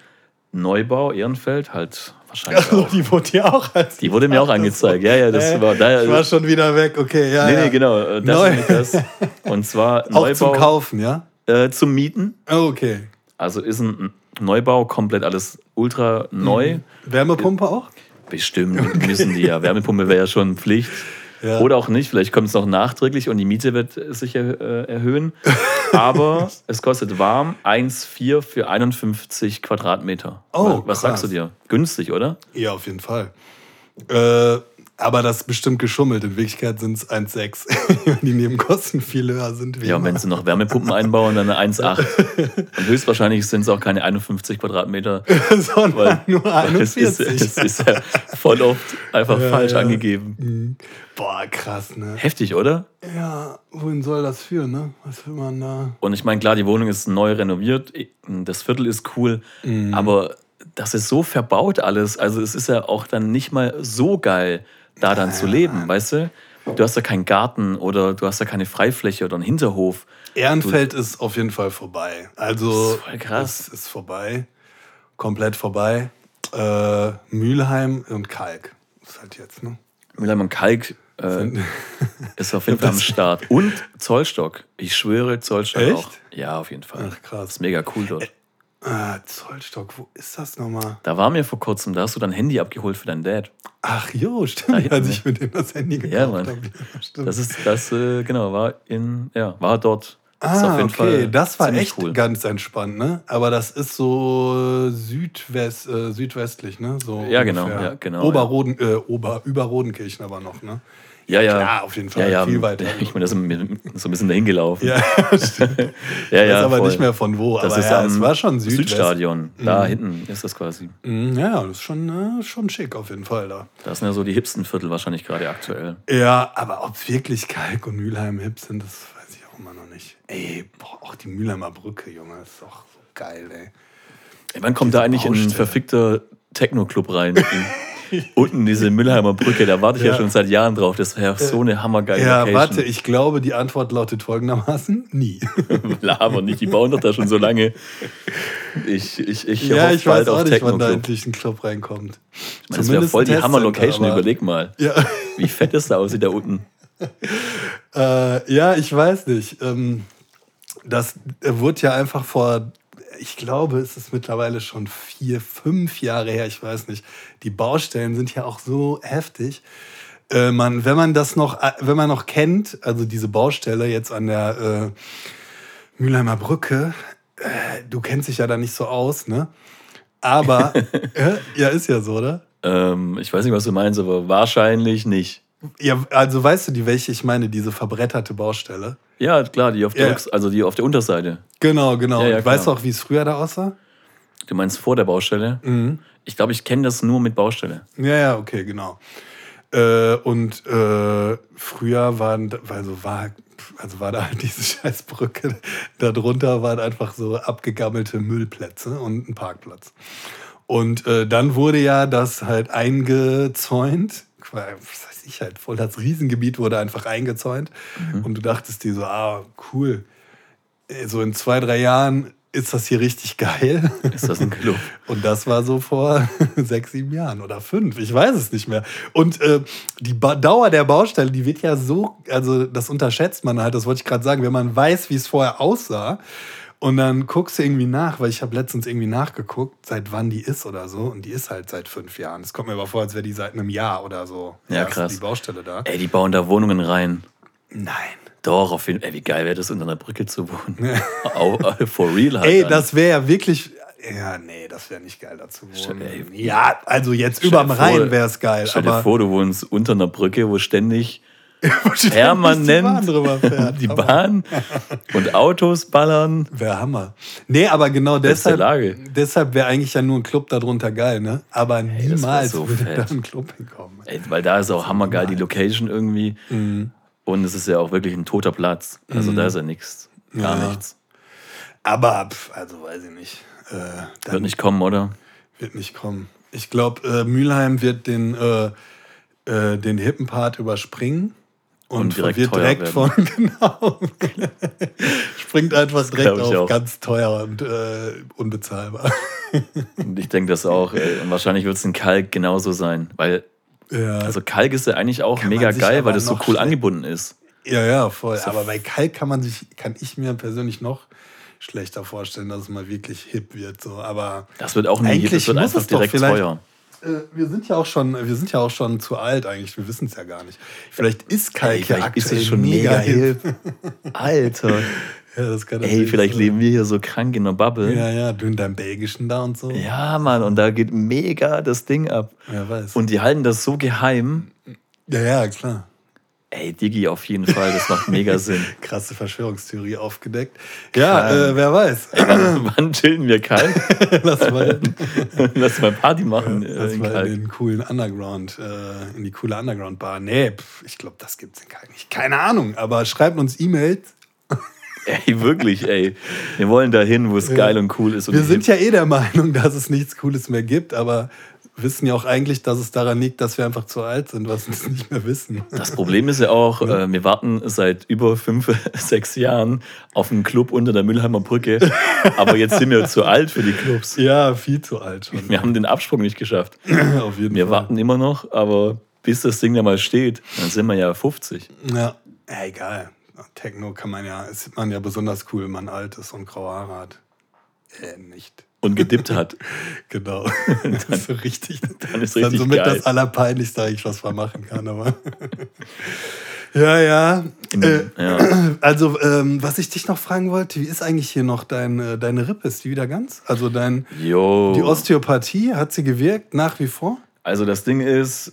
Neubau, Ehrenfeld, halt wahrscheinlich Achso, auch. die wurde dir auch als. Die wurde mir auch angezeigt. Ja, ja, das Äh, war daher. Ich war schon wieder weg, okay, ja. nee, ja. nee, genau. äh, Das Neu. das. Und zwar Auch Neubau zum Kaufen, ja? Äh, zum Mieten. Oh, okay. Also ist ein Neubau, komplett alles ultra neu. Mhm. Wärmepumpe auch? Bestimmt müssen die ja. Wärmepumpe wäre ja schon Pflicht. Ja. Oder auch nicht. Vielleicht kommt es noch nachträglich und die Miete wird sich äh, erhöhen. Aber es kostet warm 1,4 für 51 Quadratmeter. Oh, Was krass. sagst du dir? Günstig, oder? Ja, auf jeden Fall. Äh, aber das ist bestimmt geschummelt. In Wirklichkeit sind es 1,6. die Nebenkosten viel höher sind. Wie Ja, und wenn sie noch Wärmepumpen einbauen, dann eine 1,8. Und höchstwahrscheinlich sind es auch keine 51 Quadratmeter. Sondern Weil, nur weil es, ist, 41. ist ja voll oft einfach Ja, falsch ja. angegeben. Mhm. Boah, krass, ne? Heftig, oder? Ja, wohin soll das führen, ne? Was will man da? Und ich meine, klar, die Wohnung ist neu renoviert, das Viertel ist cool, Mhm. aber das ist so verbaut alles. Also es ist ja auch dann nicht mal so geil, da dann zu leben, weißt du? Du hast ja keinen Garten oder du hast ja keine Freifläche oder einen Hinterhof. Ehrenfeld ist auf jeden Fall vorbei. Also, ist voll krass. Es ist vorbei. Komplett vorbei. Äh, Mülheim und Kalk. Ist halt jetzt, ne? Mülheim und Kalk äh, ist auf jeden Fall am Start. Und Zollstock. Ich schwöre, Zollstock Echt? auch. Ja, auf jeden Fall. Ach, krass. Ist mega cool dort. Ah, Zollstock, wo ist das nochmal? Da war mir vor kurzem, da hast du dein Handy abgeholt für deinen Dad. Ach jo, stimmt, als ne? ich mit dem das Handy gekauft Ja, Mann. habe. Ja. Das ist, das, äh, genau, war in, ja, war dort. Ah, auf jeden okay, Fall das war echt cool. ganz entspannt, ne? Aber das ist so Südwest, äh, südwestlich, ne? So Ja, genau, ja, genau, Oberroden, äh, Ober, über Rodenkirchen aber noch, ne? Ja, ja. Klar, auf jeden Fall, Ja, ja, viel weiter. Ich meine, da sind wir so ein bisschen dahin gelaufen. Ja, stimmt. ja, Ich weiß aber voll. nicht mehr von wo. Das aber ist ja, es war schon Südwest. Südstadion. Da hinten ist das quasi. Mhm, Ja, das ist schon, äh, schon schick auf jeden Fall da. Das sind ja so die hipsten Viertel wahrscheinlich gerade aktuell. Ja, aber ob wirklich Kalk und Mülheim hip sind, das weiß ich auch immer noch nicht. Ey, boah, auch die Mülheimer Brücke, Junge, ist doch so geil, ey. Ey, Wann kommt da eigentlich ein Baustelle. verfickter Techno-Club rein? Unten diese Müllheimer Brücke, da warte ich ja, Ja. schon seit Jahren drauf. Das wäre so eine hammergeile Ja, Location. warte, ich glaube, die Antwort lautet folgendermaßen: Nie. Laber nicht, die bauen doch da schon so lange. Ich, ich, ich ja, hoffe ich weiß bald auch auf nicht, wann da endlich ein Club reinkommt. Das wäre voll die Hammer-Location, überleg mal. Ja, Wie fett es da aussieht da unten. äh, ja, ich weiß nicht. Ähm, das wurde ja einfach vor, ich glaube, es ist mittlerweile schon vier, fünf Jahre her, ich weiß nicht. Die Baustellen sind ja auch so heftig. Äh, man, wenn man das noch, äh, wenn man noch kennt, also diese Baustelle jetzt an der äh, Mülheimer Brücke, äh, du kennst dich ja da nicht so aus, ne? Aber, äh, ja, ist ja so, oder? Ähm, ich weiß nicht, was du meinst, aber wahrscheinlich nicht. Ja, also weißt du, die welche ich meine, diese verbretterte Baustelle? Ja, klar, die auf der, Ja. Rücks- also die auf der Unterseite. Genau, genau. Ja, ja, weißt du auch, wie es früher da aussah? Du meinst vor der Baustelle? Mhm. Ich glaube, ich kenne das nur mit Baustelle. Ja, ja, okay, genau. Äh, und äh, früher waren, also war, also war da halt diese Scheißbrücke. Darunter waren einfach so abgegammelte Müllplätze und ein Parkplatz. Und äh, dann wurde ja das halt eingezäunt. Was weiß ich halt, voll das Riesengebiet wurde einfach eingezäunt. Und du dachtest dir so, ah, cool. Äh, So in zwei, drei Jahren ist das hier richtig geil. Ist das ein Club? Und das war so vor sechs, sieben Jahren oder fünf. Ich weiß es nicht mehr. Und äh, die ba Dauer der Baustelle, die wird ja so, also das unterschätzt man halt, das wollte ich gerade sagen, wenn man weiß, wie es vorher aussah. Und dann guckst du irgendwie nach, weil ich habe letztens irgendwie nachgeguckt, seit wann die ist oder so. Und die ist halt seit fünf Jahren. Es kommt mir aber vor, als wäre die seit einem Jahr oder so. Ja, krass. Die Baustelle da. Ey, die bauen da Wohnungen rein. Nein. Doch, auf jeden Fall. Ey, wie geil wäre das, unter einer Brücke zu wohnen. For real halt. Ey, dann. das wäre ja wirklich. Ja, nee, das wäre nicht geil dazu wohnen. Ey, Ja, also jetzt überm Rhein wäre es geil. Stell dir vor, du wohnst unter einer Brücke, wo ständig permanent die Bahn drüber fährt. die. Bahn und Autos ballern. Wäre Hammer. Nee, aber genau deshalb, deshalb wäre eigentlich ja nur ein Club darunter geil, ne? Aber wär niemals so würde fett. da ein Club hinkommen. Ey, weil da ist auch hammergeil die Location irgendwie. Mhm. Und es ist ja auch wirklich ein toter Platz. Also da ist ja nichts. Gar Ja. nichts. Aber, also weiß ich nicht. Äh, Wird nicht kommen, oder? wird nicht kommen. Ich glaube, äh, Mülheim wird den, äh, äh, den hippen Part überspringen. Und, Und direkt wird direkt von, genau, springt einfach direkt auf auch. ganz teuer und äh, unbezahlbar. Und ich denke das auch. Ey. Und wahrscheinlich wird es in Kalk genauso sein. Weil, Ja, also Kalk ist ja eigentlich auch Kann mega geil, weil das so cool angebunden ist. ja, ja, voll. Aber bei Kalk kann man sich, kann ich mir persönlich noch schlechter vorstellen, dass es mal wirklich hip wird. So. Aber Das wird auch nie, Eigentlich das wird einfach direkt teuer. Äh, wir sind ja auch schon, wir sind ja auch schon zu alt eigentlich. Wir wissen es ja gar nicht. Vielleicht ist Kalk Ey, ja aktuell ist schon mega hip. Alter. Ja, Ey, vielleicht sein. leben wir hier so krank in der Bubble. Ja, ja, du in deinem Belgischen da und so. Ja, Mann, und da geht mega das Ding ab. Wer weiß. Und die halten das so geheim. ja, ja, klar. Ey, Digi, auf jeden Fall, das macht mega Sinn. Krasse Verschwörungstheorie aufgedeckt. Ja, äh, wer weiß. Wann, wann chillen wir kalt? Lass mal, Lass mal Party machen äh, lass in mal in Kalk. den coolen Underground, äh, in die coole Underground-Bar. Nee, pf, ich glaube, das gibt's in Kalk nicht. Keine Ahnung, aber schreibt uns E-Mails. Ey, wirklich, ey. Wir wollen dahin, wo es geil und cool ist. Und Wir sind ja eh der Meinung, dass es nichts Cooles mehr gibt, aber wissen ja auch eigentlich, dass es daran liegt, dass wir einfach zu alt sind, was wir es nicht mehr wissen. Das Problem ist ja auch, äh, wir warten seit über fünf, sechs Jahren auf einen Club unter der Mülheimer Brücke. Aber jetzt sind wir zu alt für die Clubs. Ja, viel zu alt schon. Wir haben den Absprung nicht geschafft. Auf jeden Wir Fall. warten immer noch, aber bis das Ding da mal steht, dann sind wir ja 50. Ja, ja egal. Techno kann man ja, ist man ja besonders cool, wenn man alt ist und graue Haare hat. Äh, nicht. Und gedippt hat. Genau. das ist so richtig. Dann ist dann richtig somit geil. das Allerpeinlichste eigentlich, was man machen kann. Aber ja, ja. Äh, ja. also, ähm, was ich dich noch fragen wollte, wie ist eigentlich hier noch dein, äh, deine Rippe? Ist die wieder ganz? Also dein, Jo. die Osteopathie, hat sie gewirkt nach wie vor? Also das Ding ist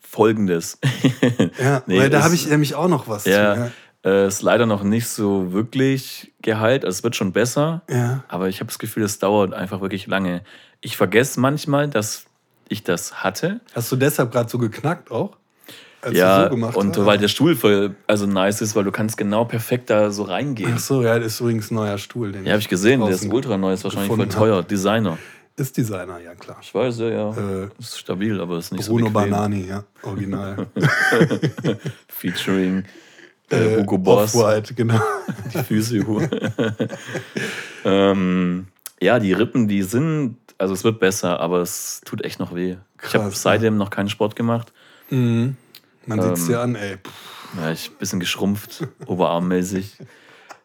folgendes. Ja, Nee, weil da habe ich nämlich auch noch was Ja, zu. Äh, ist leider noch nicht so wirklich geheilt. Also es wird schon besser. Ja. Aber ich habe das Gefühl, es dauert einfach wirklich lange. Ich vergesse manchmal, dass ich das hatte. Hast du deshalb gerade so geknackt auch? Als du ja, so gemacht und hast? weil der Stuhl voll, also nice ist, weil du kannst genau perfekt da so reingehen. Ach so, ja, das ist übrigens ein neuer Stuhl. Den Ja, habe ich gesehen, der ist draußen ultra neu, ist wahrscheinlich voll teuer. Designer. Ist Designer, ja klar. Ich weiß, ja, ja. Äh, ist stabil, aber ist nicht Bruno so bequem. Banani, ja, original. Featuring äh, Hugo Boss. Off-White, genau. die Füße. ähm, ja, die Rippen, die sind, also es wird besser, aber es tut echt noch weh. ich habe Krass, seitdem noch keinen Sport gemacht. Man Ähm, sieht's dir an, ey. Puh, Ja, ich ein bisschen geschrumpft, oberarmmäßig.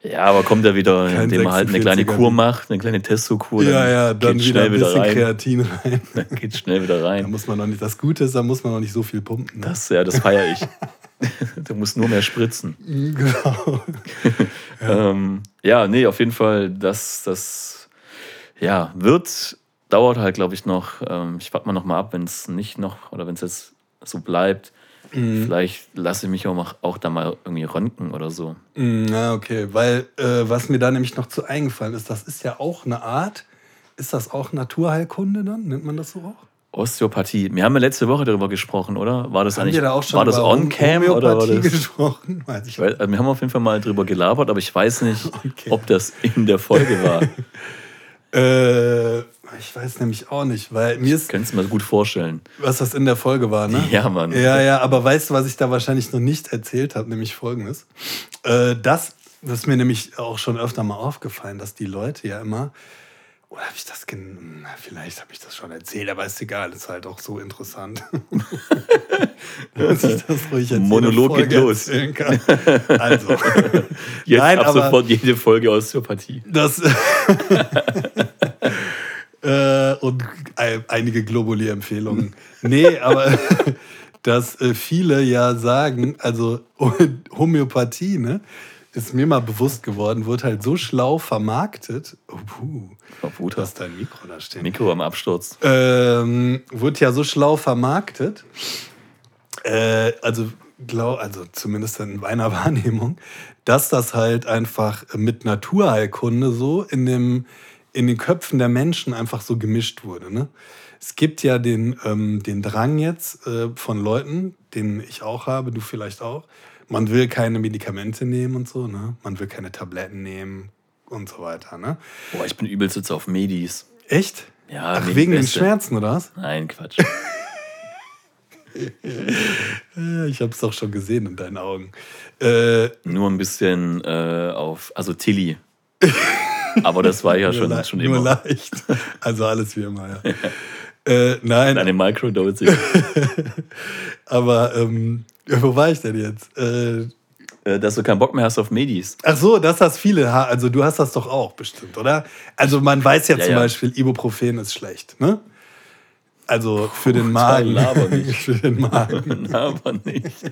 Ja, aber kommt er wieder, Kein indem er halt eine kleine 46er Kur macht, eine kleine Testo-Kur. Ja, ja, dann geht wieder schnell ein wieder bisschen rein. Kreatin rein. Dann geht schnell wieder Da rein. muss man noch nicht, das Gute ist, da muss man noch nicht so viel pumpen. Ne? Das, ja, das feiere ich. du musst nur mehr spritzen. Genau. Ja. Ähm, ja, nee, auf jeden Fall, das, das ja, wird, dauert halt, glaube ich, noch. Ähm, ich warte mal noch mal ab, wenn es nicht noch oder wenn es jetzt so bleibt. Mhm. Vielleicht lasse ich mich auch, mal- auch da mal irgendwie röntgen oder so. Mm, Ja, okay. Weil, äh, was mir da nämlich noch zu eingefallen ist, das ist ja auch eine Art, ist das auch Naturheilkunde dann? Nennt man das so auch? Osteopathie. Wir haben ja letzte Woche darüber gesprochen, oder? War das Haben eigentlich wir da auch schon war das on-cam oder war das? gesprochen? Weiß ich weiß, also wir haben auf jeden Fall mal drüber gelabert, aber ich weiß nicht, Okay. ob das in der Folge war. Äh, ich weiß nämlich auch nicht, weil mir ist, Könntest du mir gut vorstellen. was das in der Folge war, ne? Ja, Mann. Ja, ja, aber weißt du, was ich da wahrscheinlich noch nicht erzählt habe, nämlich folgendes. Äh, das, das ist mir nämlich auch schon öfter mal aufgefallen, dass die Leute ja immer, oder habe ich das, gen- na, vielleicht habe ich das schon erzählt, aber ist egal, ist halt auch so interessant. dass ich das ruhig jetzt Monolog geht los. erzählen Kann. Also, Jetzt Nein, ab sofort jede Folge Osteopathie. das. äh, und ein, einige Globuli-Empfehlungen. Nee, aber dass äh, viele ja sagen, also Homöopathie, ne, ist mir mal bewusst geworden, wird halt so schlau vermarktet. Oh, puh, Oh, du hast dein Mikro da stehen. Mikro am Absturz. Ähm, wird ja so schlau vermarktet. Äh, also glaube, also zumindest in meiner Wahrnehmung, dass das halt einfach mit Naturheilkunde so in, dem, in den Köpfen der Menschen einfach so gemischt wurde. Ne? Es gibt ja den, ähm, den Drang jetzt äh, von Leuten, den ich auch habe, du vielleicht auch. Man will keine Medikamente nehmen und so, ne? Man will keine Tabletten nehmen und so weiter, ne? Boah, ich bin übelst jetzt auf Medis. Echt? Ja, Ach, wegen den. Schmerzen, oder was? Nein, Quatsch. Ich habe es doch schon gesehen in deinen Augen. Äh, Nur ein bisschen äh, auf, also Tilly. Aber das war ja nur schon, schon nur immer. leicht. Also alles wie immer, ja. äh, nein, Eine Microdosing. aber ähm, wo war ich denn jetzt? Äh, Äh, Dass du keinen Bock mehr hast auf Medis. ach so, das hast viele. Also du hast das doch auch bestimmt, oder? Also man weiß ja, Ja, zum ja. Beispiel, Ibuprofen ist schlecht, ne? Also für den Magen. laber nicht. für den Magen. Aber nicht.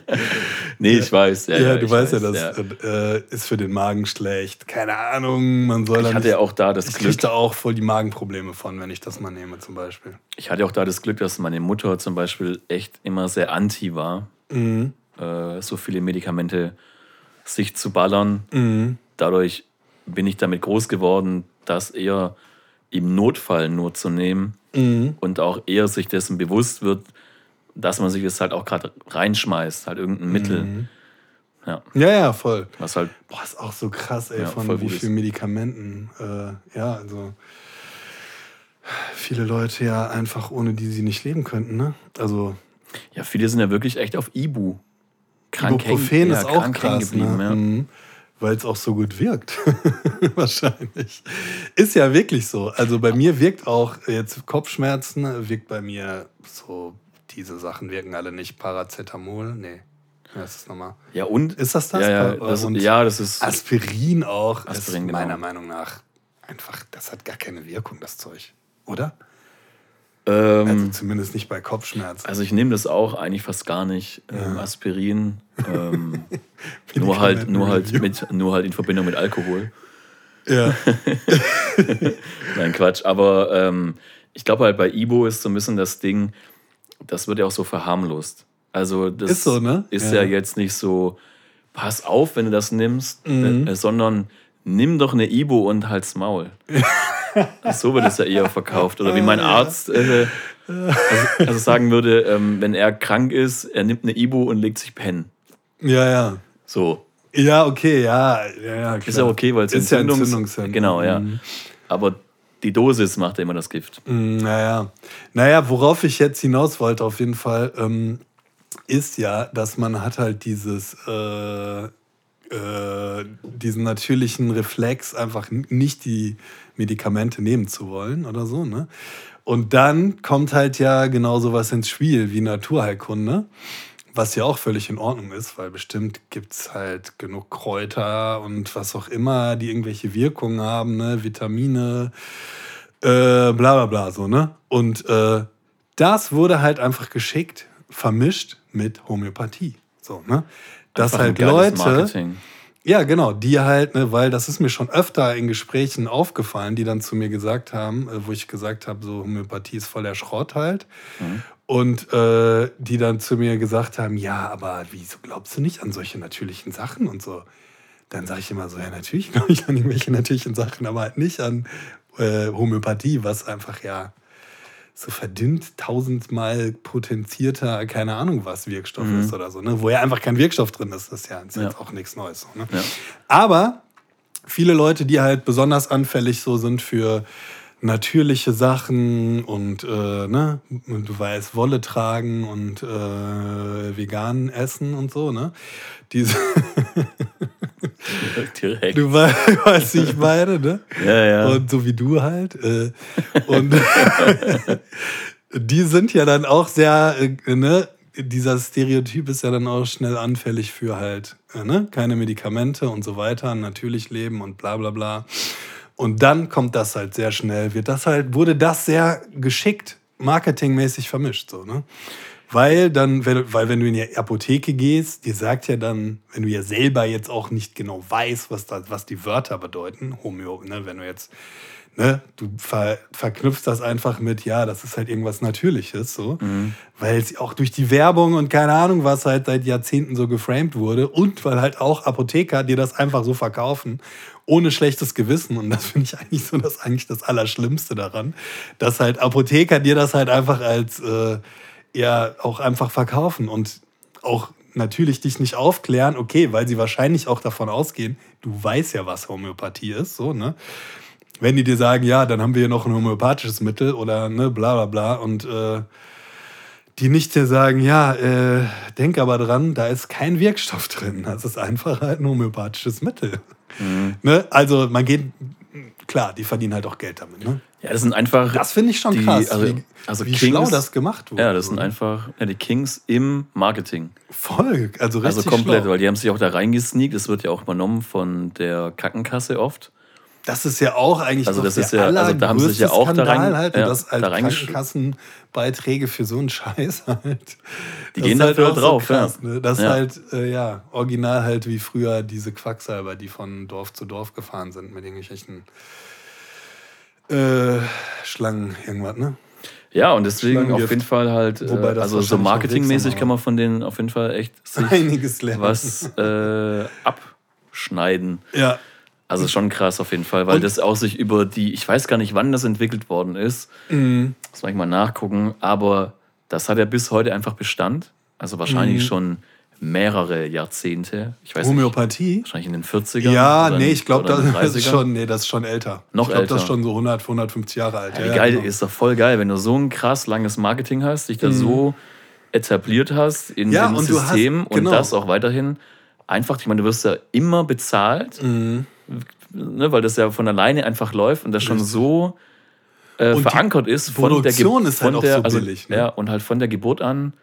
Nee, ich weiß. Ja, Ja, ja, du ich weißt ja, weiß, das Äh, ist für den Magen schlecht. Keine Ahnung, man soll Ich hatte nicht, ja auch da das Ich Glück. kriege da auch voll die Magenprobleme von, wenn ich das mal nehme, zum Beispiel. Ich hatte auch da das Glück, dass meine Mutter zum Beispiel echt immer sehr anti war, Mhm. äh, so viele Medikamente sich zu ballern. Mhm. Dadurch bin ich damit groß geworden, das eher im Notfall nur zu nehmen Mhm. und auch eher sich dessen bewusst wird, dass man sich das halt auch gerade reinschmeißt, halt irgendein Mittel. Mhm. Ja, Ja, ja, voll. was halt, Boah, ist auch so krass, ey, Ja, von wie vielen. Medikamenten. Äh, ja, also viele Leute ja einfach ohne die sie nicht leben könnten, ne? Also ja, viele sind ja wirklich echt auf Ibu. Krank hängen- Ibuprofen ja, ist auch krank hängen krass, ne? geblieben, ja. Mhm. Weil es auch so gut wirkt. Wahrscheinlich. Ist ja wirklich so. Also bei mir wirkt auch jetzt Kopfschmerzen, wirkt bei mir so, diese Sachen wirken alle nicht. Paracetamol, nee. Ja, das ist nochmal. Ja, und? Ist das das? Ja, ja, Pa- das, und ja, das ist. Aspirin auch. Aspirin, ist genau. meiner Meinung nach einfach, das hat gar keine Wirkung, das Zeug. Oder? Ähm, Also zumindest nicht bei Kopfschmerzen. Also ich nehme das auch eigentlich fast gar nicht. Ähm, Aspirin. Ähm, nur halt, nur halt mit, nur halt in Verbindung mit Alkohol. ja. Nein, Quatsch. Aber ähm, ich glaube halt bei Ibo ist so ein bisschen das Ding, das wird ja auch so verharmlost. Also das Ist so, ne? ist Ja. ja. jetzt nicht so, pass auf, wenn du das nimmst, Mhm. äh, sondern nimm doch eine Ibo und halt's Maul. so wird es ja eher verkauft. Oder wie mein Arzt äh, also, also sagen würde, ähm, wenn er krank ist, er nimmt eine Ibo und legt sich pennen. ja, ja. So. Ja, okay, ja. ja, ja Ist ja okay, weil es ist ja Entzündungs- Entzündungshemmend. Genau, ja. Mhm. Aber die Dosis macht ja immer das Gift. Naja. naja, worauf ich jetzt hinaus wollte, auf jeden Fall, ähm, ist ja, dass man hat halt dieses, äh, äh, diesen natürlichen Reflex, einfach nicht die Medikamente nehmen zu wollen oder so. Ne? Und dann kommt halt ja genau sowas ins Spiel wie Naturheilkunde. Was ja auch völlig in Ordnung ist, weil bestimmt gibt es halt genug Kräuter und was auch immer, die irgendwelche Wirkungen haben, ne? Vitamine, äh, bla bla bla, so, ne? Und äh, das wurde halt einfach geschickt, vermischt mit Homöopathie. So, ne? Dass Einfach halt Leute. Marketing. Ja, genau, die halt, ne, weil das ist mir schon öfter in Gesprächen aufgefallen, die dann zu mir gesagt haben, äh, wo ich gesagt habe, so Homöopathie ist voll der Schrott halt. Und äh, die dann zu mir gesagt haben, ja, aber wieso glaubst du nicht an solche natürlichen Sachen und so? Dann sage ich immer so, ja, natürlich glaube ich an irgendwelche natürlichen Sachen, aber halt nicht an äh, Homöopathie, was einfach ja so verdünnt tausendmal potenzierter, keine Ahnung was, Wirkstoff ist oder so, ne? Wo ja einfach kein Wirkstoff drin ist, das ist ja, ist Ja. auch nichts Neues. Ne? Ja. Aber viele Leute, die halt besonders anfällig so sind für natürliche Sachen und, äh, ne, du weißt, Wolle tragen und äh, vegan essen und so, ne? Diese, Direkt. du weißt, weißt, wie ich meine, ne? ja, ja. Und so wie du halt. Äh, und die sind ja dann auch sehr, äh, ne? Dieser Stereotyp ist ja dann auch schnell anfällig für halt, äh, ne? Keine Medikamente und so weiter, natürlich leben und bla bla bla. Und dann kommt das halt sehr schnell, wird das halt, wurde das sehr geschickt, marketingmäßig vermischt, so, ne? Weil dann, wenn, weil wenn du in die Apotheke gehst, dir sagt ja dann, wenn du ja selber jetzt auch nicht genau weißt, was, da, was die Wörter bedeuten, Homö, ne, wenn du jetzt, ne, du ver, verknüpfst das einfach mit, ja, das ist halt irgendwas Natürliches, so, Mhm. weil es auch durch die Werbung und keine Ahnung, was halt seit Jahrzehnten so geframed wurde und weil halt auch Apotheker dir das einfach so verkaufen, ohne schlechtes Gewissen. Und das finde ich eigentlich so das eigentlich das Allerschlimmste daran, dass halt Apotheker dir das halt einfach als äh, ja auch einfach verkaufen und auch natürlich dich nicht aufklären, okay, weil sie wahrscheinlich auch davon ausgehen, du weißt ja, was Homöopathie ist, so, ne? Wenn die dir sagen, ja, dann haben wir hier noch ein homöopathisches Mittel oder ne, bla bla bla und äh, die nicht dir sagen, ja, äh, denk aber dran, da ist kein Wirkstoff drin. Das ist einfach halt ein homöopathisches Mittel. Ne? Also man geht, klar, die verdienen halt auch Geld damit. Ne? Ja, das sind einfach. Das finde ich schon die- krass, also- wie, also wie Kings- schlau das gemacht wurde. Ja, das sind einfach ja, die Kings im Marketing. Voll, also richtig Also komplett, schlau. weil die haben sich auch da reingesneakt. Das wird ja auch übernommen von der Krankenkasse oft. Das ist ja auch eigentlich Also das ist ja- also da haben sie sich ja auch da rein- Skandal halt, ja, und das halt da Krankenkassenbeiträge für so einen Scheiß halt. Die gehen halt dafür auch drauf, so krass, ja. ne? Das ist Ja. halt, äh, ja, original halt wie früher diese Quacksalber, die von Dorf zu Dorf gefahren sind mit irgendwelchen äh, Schlangen, irgendwas, ne? Ja, und deswegen auf jeden Fall halt, äh, Wobei das also so marketingmäßig kann man von denen auf jeden Fall echt Einiges lernen. was äh, abschneiden. Ja, Also schon krass auf jeden Fall, weil Und- das auch sich über die, ich weiß gar nicht, wann das entwickelt worden ist, Mhm. muss man mal nachgucken, aber das hat ja bis heute einfach Bestand. Also wahrscheinlich Mhm. schon mehrere Jahrzehnte. Ich weiß nicht, Homöopathie. wahrscheinlich in den 40ern. Ja, nee, ich glaube, das, das ist 30ern. schon, nee, das ist schon älter. Noch ich glaube, das älter. ist schon so 100, 150 Jahre alt. Ja, Ja, geil, genau. ist doch voll geil, wenn du so ein krass langes Marketing hast, dich da so etabliert hast in Mhm. Ja, dem du hast- System und genau. das auch weiterhin einfach, ich meine, du wirst ja immer bezahlt, Mhm. Ne, weil das ja von alleine einfach läuft und das schon so äh, verankert ist von der ist halt auch der, so also, billig, ne? Ja, und halt von der Geburt an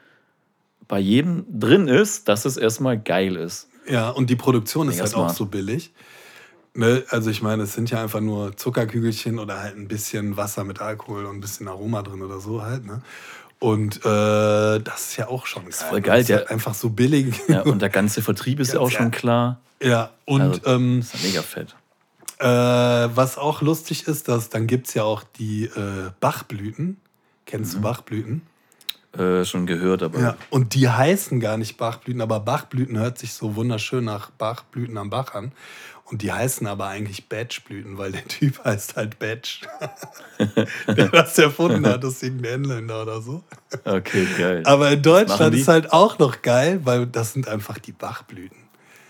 bei jedem drin ist, dass es erstmal geil ist. Ja, und die Produktion ist halt auch so billig. Ne? Also ich meine, es sind ja einfach nur Zuckerkügelchen oder halt ein bisschen Wasser mit Alkohol und ein bisschen Aroma drin oder so halt. Ne? Und äh, das ist ja auch schon geil. voll geil, Das ist halt ja. einfach so billig. Ja, und der ganze Vertrieb ist ja auch schon klar. Ja, und Also, ähm, Das ist ja mega fett. äh, was auch lustig ist, dass dann gibt es ja auch die äh, Bachblüten. Kennst Mhm. du Bachblüten? Äh, schon gehört, aber Ja, und die heißen gar nicht Bachblüten, aber Bachblüten hört sich so wunderschön nach Bachblüten am Bach an. Und die heißen aber eigentlich Batchblüten, weil der Typ heißt halt Batch. der das erfunden hat, das ist irgendein Engländer oder so. okay, geil. Aber in Deutschland ist halt auch noch geil, weil das sind einfach die Bachblüten.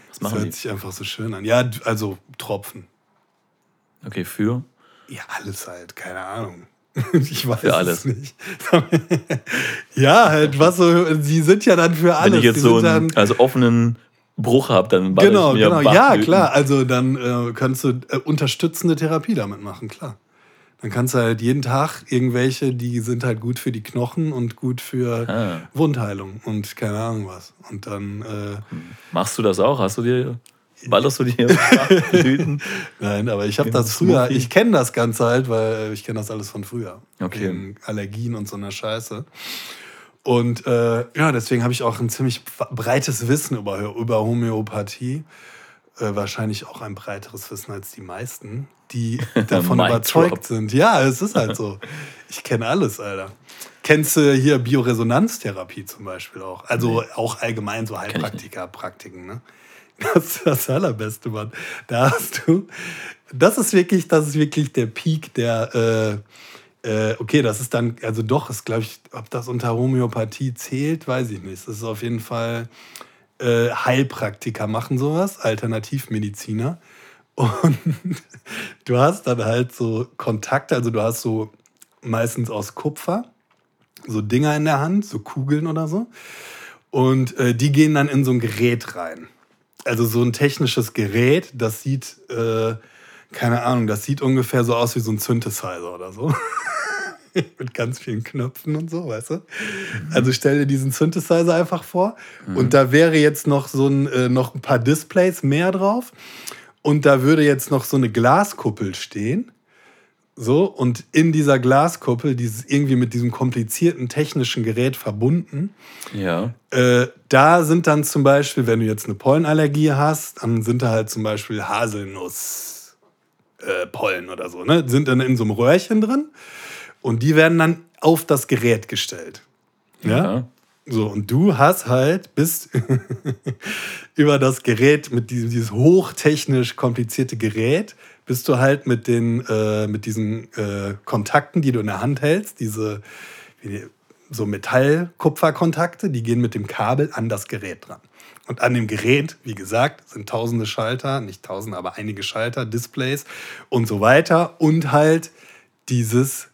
Was Das machen hört die? sich einfach so schön an. Ja, also Tropfen. Okay, für? Ja, alles halt, keine Ahnung. Ich weiß Für alles. es nicht. ja, halt, was so, sie sind ja dann für alles. Wenn ich jetzt so einen also offenen Bruch habe, dann baller Genau, ich mir genau. Ja, klar. Also dann äh, kannst du äh, unterstützende Therapie damit machen, klar. Dann kannst du halt jeden Tag irgendwelche, die sind halt gut für die Knochen und gut für Ah. Wundheilung und keine Ahnung was. Und dann, äh, Machst du das auch? Hast du dir, ballerst du dir Bachblüten? nein, aber ich habe das früher, ich kenne das Ganze halt, weil ich kenne das alles von früher. Okay. Allergien und so einer Scheiße. Und äh, ja, deswegen habe ich auch ein ziemlich breites Wissen über, über Homöopathie. Äh, wahrscheinlich auch ein breiteres Wissen als die meisten, die davon überzeugt sind. Ja, es ist halt so. Ich kenne alles, Alter. Kennst du hier Bioresonanztherapie zum Beispiel auch? Also auch allgemein so Heilpraktiker, Praktiken, ne? Das ist das Allerbeste, Mann. Da hast du, das ist wirklich, das ist wirklich der Peak der, äh, äh, okay, das ist dann, also doch, ist glaube ich, ob das unter Homöopathie zählt, weiß ich nicht. Das ist auf jeden Fall, äh, Heilpraktiker machen sowas, Alternativmediziner. Und du hast dann halt so Kontakte, also du hast so meistens aus Kupfer, so Dinger in der Hand, so Kugeln oder so. Und äh, die gehen dann in so ein Gerät rein. Also so ein technisches Gerät, das sieht, äh, keine Ahnung, das sieht ungefähr so aus wie so ein Synthesizer oder so. Mit ganz vielen Knöpfen und so, weißt du? Also stell dir diesen Synthesizer einfach vor. Und da wäre jetzt noch so ein, äh, noch ein paar Displays mehr drauf. Und da würde jetzt noch so eine Glaskuppel stehen. So, und in dieser Glaskuppel, dieses irgendwie mit diesem komplizierten technischen Gerät verbunden, Ja. äh, da sind dann zum Beispiel, wenn du jetzt eine Pollenallergie hast, dann sind da halt zum Beispiel Haselnuss äh, Pollen oder so, ne? Sind dann in so einem Röhrchen drin und die werden dann auf das Gerät gestellt. Ja? Ja. So, und du hast halt, bist über das Gerät, mit diesem dieses hochtechnisch komplizierte Gerät, bist du halt mit den, äh, mit diesen äh, Kontakten, die du in der Hand hältst, diese so Metallkupferkontakte, die gehen mit dem Kabel an das Gerät dran. Und an dem Gerät, wie gesagt, sind tausende Schalter, nicht tausende, aber einige Schalter, Displays und so weiter. Und halt dieses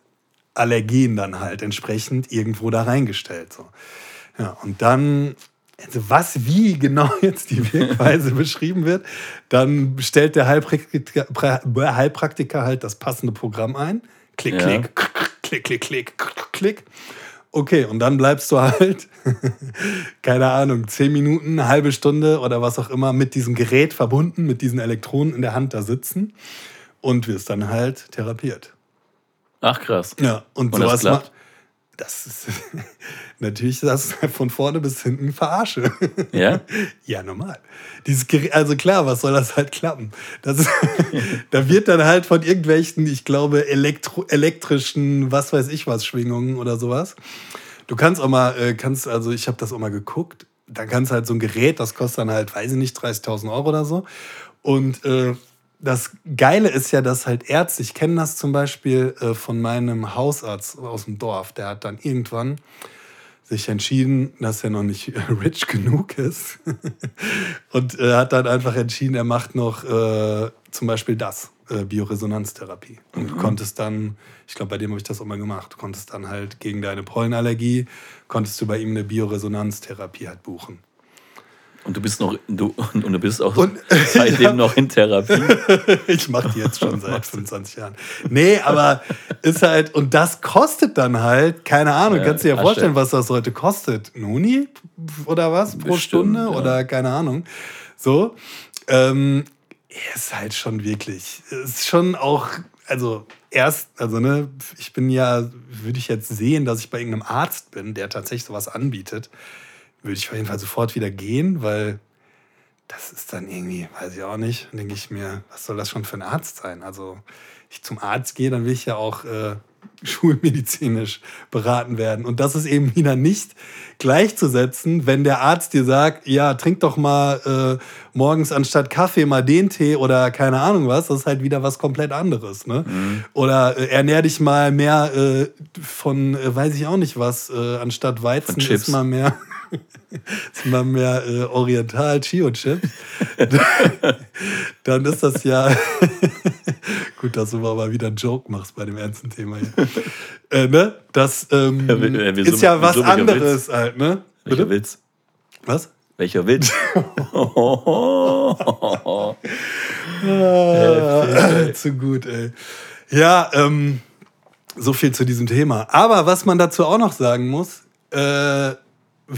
Allergen dann halt entsprechend irgendwo da reingestellt. So. Ja, und dann, also was, wie genau jetzt die Wirkweise beschrieben wird, dann stellt der Heilpraktiker, pra- Heilpraktiker halt das passende Programm ein. Klick, Ja. klick, klick, klick, klick, klick. Okay, und dann bleibst du halt, keine Ahnung, zehn Minuten, eine halbe Stunde oder was auch immer mit diesem Gerät verbunden, mit diesen Elektronen in der Hand da sitzen und wirst dann halt therapiert. Ach krass. Ja, und, Und sowas klappt? ma- Das ist natürlich das von vorne bis hinten verarsche. Ja? ja, normal. Dieses Gerät, also klar, was soll das halt klappen? Das da wird dann halt von irgendwelchen, ich glaube, elektro, elektrischen, was weiß ich was, Schwingungen oder sowas. Du kannst auch mal, äh, kannst, also ich habe das auch mal geguckt, dann kannst halt so ein Gerät, das kostet dann halt, weiß ich nicht, 30.000 Euro oder so. Und äh, das Geile ist ja, dass halt Ärzte, ich kenne das zum Beispiel äh, von meinem Hausarzt aus dem Dorf, der hat dann irgendwann sich entschieden, dass er noch nicht rich genug ist und äh, hat dann einfach entschieden, er macht noch äh, zum Beispiel das, äh, Bioresonanztherapie. Und du konntest dann, ich glaube, bei dem habe ich das auch mal gemacht, du konntest dann halt gegen deine Pollenallergie, konntest du bei ihm eine Bioresonanztherapie halt buchen. Und du bist noch, du, und du bist auch Und- seitdem ja. noch in Therapie. ich mache die jetzt schon seit 25 Jahren. Nee, aber ist halt, und das kostet dann halt, keine Ahnung, Ja, kannst du dir Asche. vorstellen, was das heute kostet? Ein Huni oder was pro Bestimmt, Stunde ja. oder keine Ahnung. So. Ähm, ist halt schon wirklich, ist schon auch, also erst, also ne, ich bin ja, würde ich jetzt sehen, dass ich bei irgendeinem Arzt bin, der tatsächlich sowas anbietet, würde ich auf jeden Fall sofort wieder gehen, weil das ist dann irgendwie, weiß ich auch nicht, dann denke ich mir, was soll das schon für ein Arzt sein? Also, ich zum Arzt gehe, dann will ich ja auch äh, schulmedizinisch beraten werden. Und das ist eben wieder nicht gleichzusetzen, wenn der Arzt dir sagt, ja, trink doch mal äh, morgens anstatt Kaffee mal den Tee oder keine Ahnung was, das ist halt wieder was komplett anderes. Ne? Oder äh, ernähr dich mal mehr äh, von, äh, weiß ich auch nicht was, äh, anstatt Weizen ist mal mehr. ist mal mehr äh, Oriental Chio-Chips. Dann ist das ja. Gut, dass du mal wieder einen Joke machst bei dem ernsten Thema hier. äh, ne? Das ähm, Ja, wir- wir- ist ja summen- was summiger anderes halt, ne? Welcher Bitte? Witz? Was? Welcher Witz? Ah, zu gut, ey. Ja, ähm, so viel zu diesem Thema. Aber was man dazu auch noch sagen muss, äh,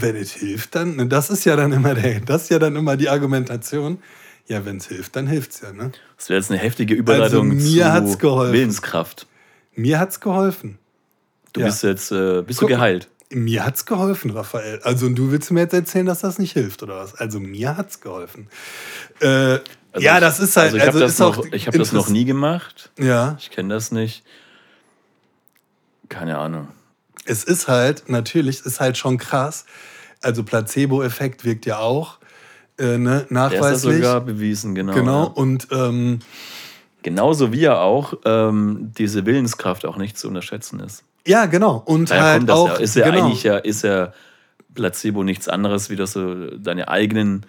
wenn es hilft, dann, ne, das ist ja dann immer der, das ist ja dann immer die Argumentation. Ja, wenn es hilft, dann hilft's ja, ne? Das wäre jetzt eine heftige Überleitung Also, mir zu hat's geholfen. Willenskraft. Mir hat's geholfen. Du Ja. bist jetzt äh, bist Guck du geheilt. Mir hat's geholfen, Raphael. Also, und du willst mir jetzt erzählen, dass das nicht hilft, oder was? Also, mir hat's geholfen. Äh, Also ja, ich- das ist halt. Also ich habe das, ist auch noch, ich hab das noch nie gemacht. Ja. Ich kenne das nicht. Keine Ahnung. Es ist halt, natürlich, ist halt schon krass. Also Placebo-Effekt wirkt ja auch äh, ne, Der ist ja nachweislich. sogar bewiesen, genau. genau. Ja. Und ähm, Genauso wie ja auch ähm, diese Willenskraft auch nicht zu unterschätzen ist. ja, genau. Und Daher halt das auch. ja. Ist ja genau. eigentlich ja, ist ja Placebo nichts anderes, wie dass du deine eigenen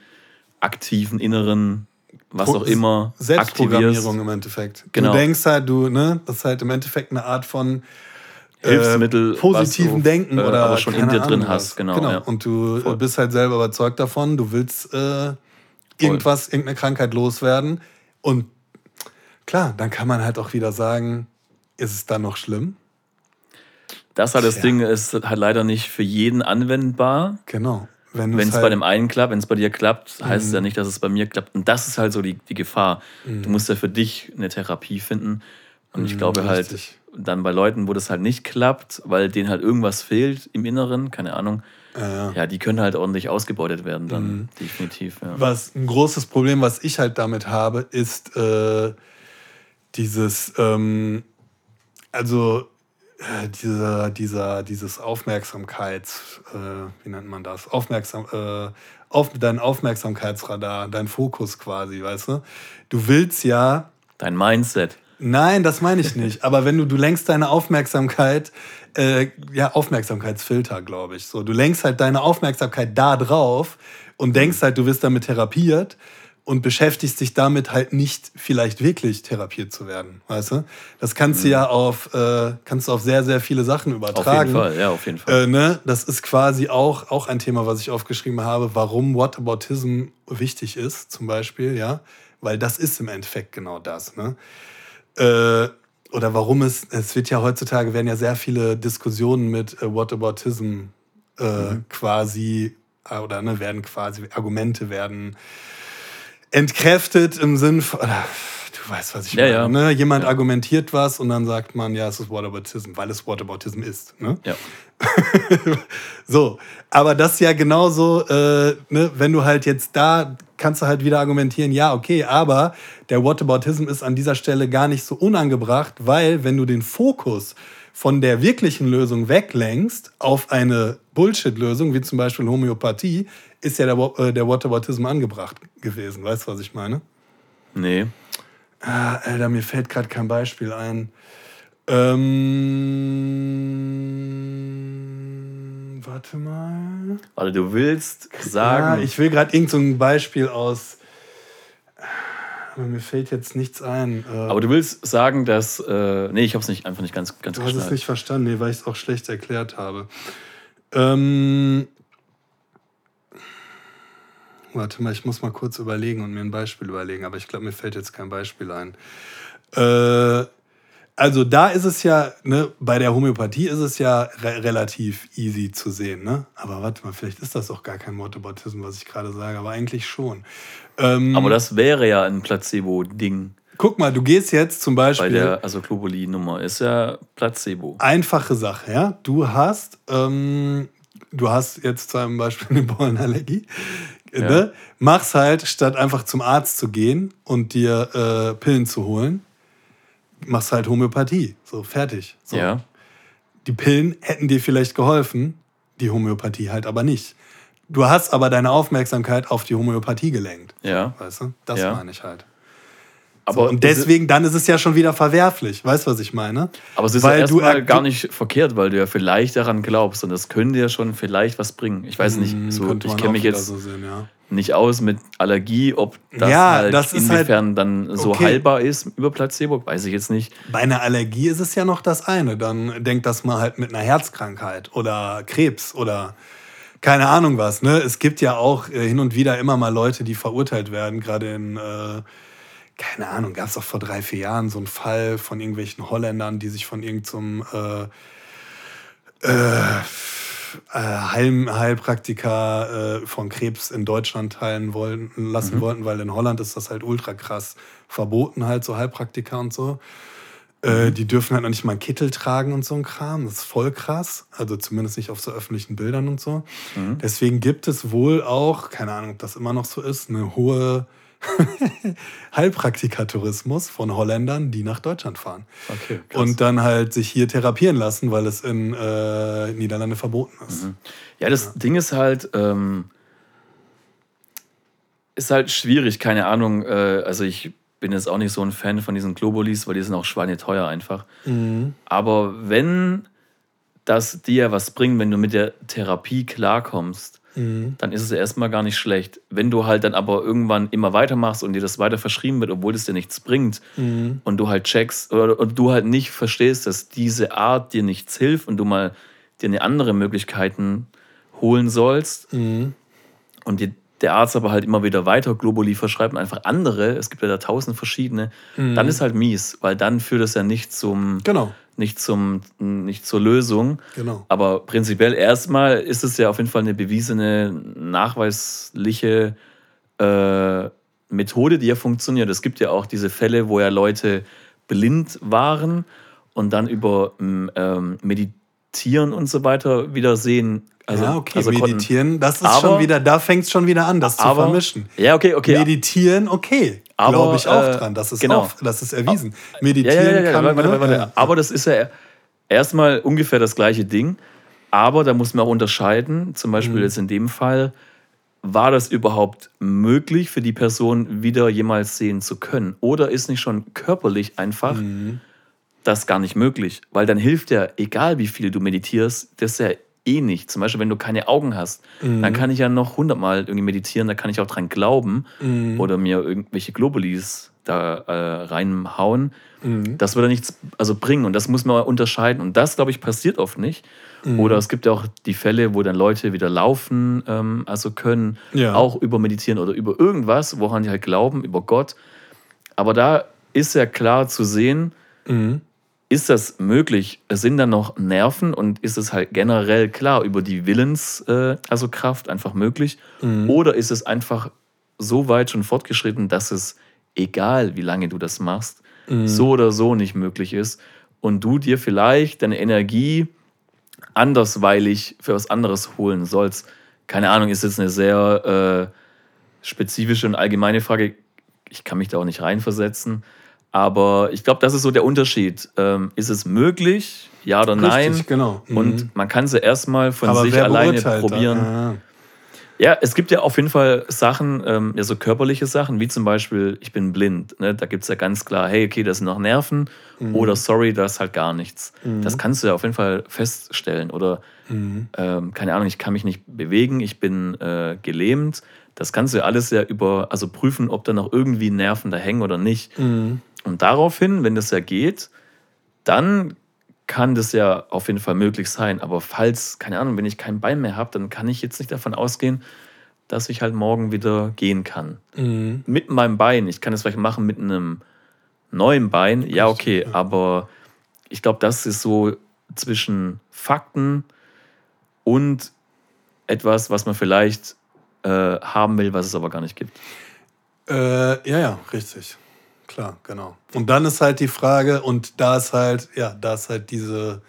aktiven inneren, was auch immer, aktivierst. Selbstprogrammierung im Endeffekt. Genau. Du denkst halt, du, ne, das ist halt im Endeffekt eine Art von äh, Hilfsmittel, positiven was du, Denken äh, oder aber schon in dir drin Ahnung hast, was. genau, ja. Und du Voll. bist halt selber überzeugt davon, du willst äh, irgendwas, irgendeine Krankheit loswerden. Und klar, dann kann man halt auch wieder sagen, ist es dann noch schlimm? Das halt das Tja. Ding ist halt leider nicht für jeden anwendbar. Genau. Wenn es halt, bei dem einen klappt, wenn es bei dir klappt, heißt es Mhm. ja nicht, dass es bei mir klappt. Und das ist halt so die, die Gefahr. Du musst ja für dich eine Therapie finden. Und ich Mhm, glaube halt, richtig. Dann bei Leuten, wo das halt nicht klappt, weil denen halt irgendwas fehlt im Inneren, keine Ahnung, Ja, ja. die können halt ordentlich ausgebeutet werden dann, Mhm. definitiv. Ja. Was ein großes Problem, was ich halt damit habe, ist äh, dieses, ähm, also äh, dieser, dieser, dieses Aufmerksamkeits, äh, wie nennt man das? Aufmerksam, äh, auf, dein Aufmerksamkeitsradar, dein Fokus quasi, weißt du? Du willst ja Dein Mindset. Nein, das meine ich nicht. Aber wenn du, du lenkst deine Aufmerksamkeit, äh, ja, Aufmerksamkeitsfilter, glaube ich. So, du lenkst halt deine Aufmerksamkeit da drauf und denkst halt, du wirst damit therapiert und beschäftigst dich damit halt nicht vielleicht wirklich therapiert zu werden, weißt du? Das kannst du ja auf, äh, kannst du auf sehr, sehr viele Sachen Auf übertragen. jeden Fall, ja, auf jeden Fall. Äh, ne? Das ist quasi auch, auch ein Thema, was ich aufgeschrieben habe, warum Whataboutism wichtig ist, zum Beispiel, ja. Weil das ist im Endeffekt genau das. Ne? Äh, oder warum es, es wird ja heutzutage, werden ja sehr viele Diskussionen mit äh, Whataboutism äh, quasi, äh, oder ne, werden quasi, Argumente werden entkräftet im Sinn von, du weißt, was ich Ja, meine. ja. Ne? Jemand Ja. argumentiert was und dann sagt man, ja, es ist Whataboutism, weil es Whataboutism ist. Ne? ja. So, aber das ist ja genauso, äh, ne, wenn du halt jetzt da kannst du halt wieder argumentieren, ja, okay, aber der Whataboutism ist an dieser Stelle gar nicht so unangebracht, weil wenn du den Fokus von der wirklichen Lösung weglenkst auf eine Bullshit-Lösung, wie zum Beispiel Homöopathie, ist ja der, äh, der Whataboutism angebracht gewesen. Weißt du, was ich meine? Nee. Ah, Alter, mir fällt gerade kein Beispiel ein. Ähm, warte mal. Warte, du willst sagen, Ja, ich will gerade irgend so ein Beispiel aus. Aber mir fällt jetzt nichts ein. Äh, aber du willst sagen, dass. Äh, nee, ich hab's nicht, einfach nicht ganz, ganz du hast es nicht verstanden, nee, weil ich es auch schlecht erklärt habe. Ähm, warte mal, ich muss mal kurz überlegen und mir ein Beispiel überlegen, aber ich glaube, mir fällt jetzt kein Beispiel ein. Äh, also da ist es ja, ne, bei der Homöopathie ist es ja re relativ easy zu sehen, ne? Aber warte mal, vielleicht ist das auch gar kein Whataboutism, was ich gerade sage, aber eigentlich schon. Ähm, Aber das wäre ja ein Placebo-Ding guck mal, du gehst jetzt zum bei Beispiel. der, also Globuli-Nummer. Ist ja Placebo. einfache Sache, ja. Du hast, ähm, du hast jetzt zum Beispiel eine Pollenallergie. Ja. Ne? Mach's halt, statt einfach zum Arzt zu gehen und dir äh, Pillen zu holen, machst halt Homöopathie. So, fertig. So. Ja. Die Pillen hätten dir vielleicht geholfen, die Homöopathie halt aber nicht. Du hast aber deine Aufmerksamkeit auf die Homöopathie gelenkt. Ja. Weißt du? Das Ja. meine ich halt. Aber So, und deswegen, dann ist es ja schon wieder verwerflich. Weißt du, was ich meine? Aber es ist Weil ja erstmal er- gar nicht verkehrt, weil du ja vielleicht daran glaubst und das könnte ja schon vielleicht was bringen. Ich weiß nicht, so, Hm, Könnte ich kenne mich jetzt so sehen, ja. nicht aus mit Allergie, ob das Ja, halt das halt- inwiefern dann so okay. heilbar ist über Placebo, weiß ich jetzt nicht. Bei einer Allergie ist es ja noch das eine. Dann denkt das mal halt mit einer Herzkrankheit oder Krebs oder keine Ahnung was. Ne? Es gibt ja auch äh, hin und wieder immer mal Leute, die verurteilt werden. Gerade in, äh, keine Ahnung, gab es auch vor drei, vier Jahren so einen Fall von irgendwelchen Holländern, die sich von irgendeinem äh, äh, äh, Heil Heilpraktiker äh, von Krebs in Deutschland teilen wollen, lassen wollten, weil in Holland ist das halt ultra krass verboten, halt so Heilpraktiker und so. Äh, die dürfen halt noch nicht mal einen Kittel tragen und so ein Kram. Das ist voll krass. Also zumindest nicht auf so öffentlichen Bildern und so. Deswegen gibt es wohl auch, keine Ahnung, ob das immer noch so ist, eine hohe Heilpraktikertourismus von Holländern, die nach Deutschland fahren. Okay, Und dann halt sich hier therapieren lassen, weil es in äh, Niederlande verboten ist. Ja, das Ding ist halt, ähm, ist halt schwierig, keine Ahnung. Äh, also ich bin jetzt auch nicht so ein Fan von diesen Globulis, weil die sind auch schweineteuer einfach. Aber wenn das dir was bringt, wenn du mit der Therapie klarkommst, dann ist es ja erstmal gar nicht schlecht. Wenn du halt dann aber irgendwann immer weitermachst und dir das weiter verschrieben wird, obwohl es dir nichts bringt und du halt checkst oder und du halt nicht verstehst, dass diese Art dir nichts hilft und du mal dir eine andere Möglichkeiten holen sollst und dir der Arzt aber halt immer wieder weiter Globuli verschreibt und einfach andere, es gibt ja da tausend verschiedene, dann ist halt mies, weil dann führt es ja nicht zum, Genau, nicht zum, nicht zur Lösung. genau. Aber prinzipiell erstmal ist es ja auf jeden Fall eine bewiesene, nachweisliche äh, Methode, die ja funktioniert. Es gibt ja auch diese Fälle, wo ja Leute blind waren und dann über ähm, Meditieren und so weiter wieder sehen. Also, ja, okay, also meditieren, das ist aber, schon wieder, da fängt es schon wieder an, das aber, zu vermischen. Ja, okay, okay. Meditieren, okay, glaube ich auch äh, dran, das ist, genau. auch, das ist erwiesen. Meditieren ja, ja, ja, kann warte, warte, warte. Aber das ist ja erstmal ungefähr das gleiche Ding. Aber da muss man auch unterscheiden, zum Beispiel mhm. jetzt in dem Fall, war das überhaupt möglich für die Person wieder jemals sehen zu können? Oder ist nicht schon körperlich einfach mhm. das gar nicht möglich? Weil dann hilft ja, egal wie viel du meditierst, das ist ja eh nicht. Zum Beispiel, wenn du keine Augen hast, mhm. dann kann ich ja noch hundertmal irgendwie meditieren, da kann ich auch dran glauben mhm. oder mir irgendwelche Globulis da äh, reinhauen. Mhm. Das würde nichts also bringen und das muss man unterscheiden. Und das, glaube ich, passiert oft nicht. Mhm. Oder es gibt ja auch die Fälle, wo dann Leute wieder laufen, ähm, also können, ja. auch über Meditieren oder über irgendwas, woran die halt glauben, über Gott. Aber da ist ja klar zu sehen, mhm. Ist das möglich? Es sind dann noch Nerven und ist es halt generell klar über die Willens, äh, also Kraft einfach möglich? Mhm. Oder ist es einfach so weit schon fortgeschritten, dass es, egal wie lange du das machst, mhm. so oder so nicht möglich ist und du dir vielleicht deine Energie andersweilig für was anderes holen sollst. Keine Ahnung, ist jetzt eine sehr äh, spezifische und allgemeine Frage. Ich kann mich da auch nicht reinversetzen. Aber ich glaube, das ist so der Unterschied. Ähm, ist es möglich? Ja oder nein? Richtig, genau. Mhm. Und man kann sie erstmal von Aber sich alleine probieren. Ja. Ja, es gibt ja auf jeden Fall Sachen, ähm, ja, so körperliche Sachen, wie zum Beispiel, ich bin blind. Ne? Da gibt es ja ganz klar, hey, okay, das sind noch Nerven mhm. oder sorry, da ist halt gar nichts. Mhm. Das kannst du ja auf jeden Fall feststellen. Oder, mhm. ähm, keine Ahnung, ich kann mich nicht bewegen, ich bin äh, gelähmt. Das kannst du ja alles ja über, also prüfen, ob da noch irgendwie Nerven da hängen oder nicht. Und daraufhin, wenn das ja geht, dann kann das ja auf jeden Fall möglich sein. Aber falls, keine Ahnung, wenn ich kein Bein mehr habe, dann kann ich jetzt nicht davon ausgehen, dass ich halt morgen wieder gehen kann. Mhm. Mit meinem Bein. Ich kann es vielleicht machen mit einem neuen Bein. Ja, okay. Aber ich glaube, das ist so zwischen Fakten und etwas, was man vielleicht äh, haben will, was es aber gar nicht gibt. Äh, ja, ja, richtig klar, genau. Und dann ist halt die Frage, und da ist halt, ja, da ist halt diese,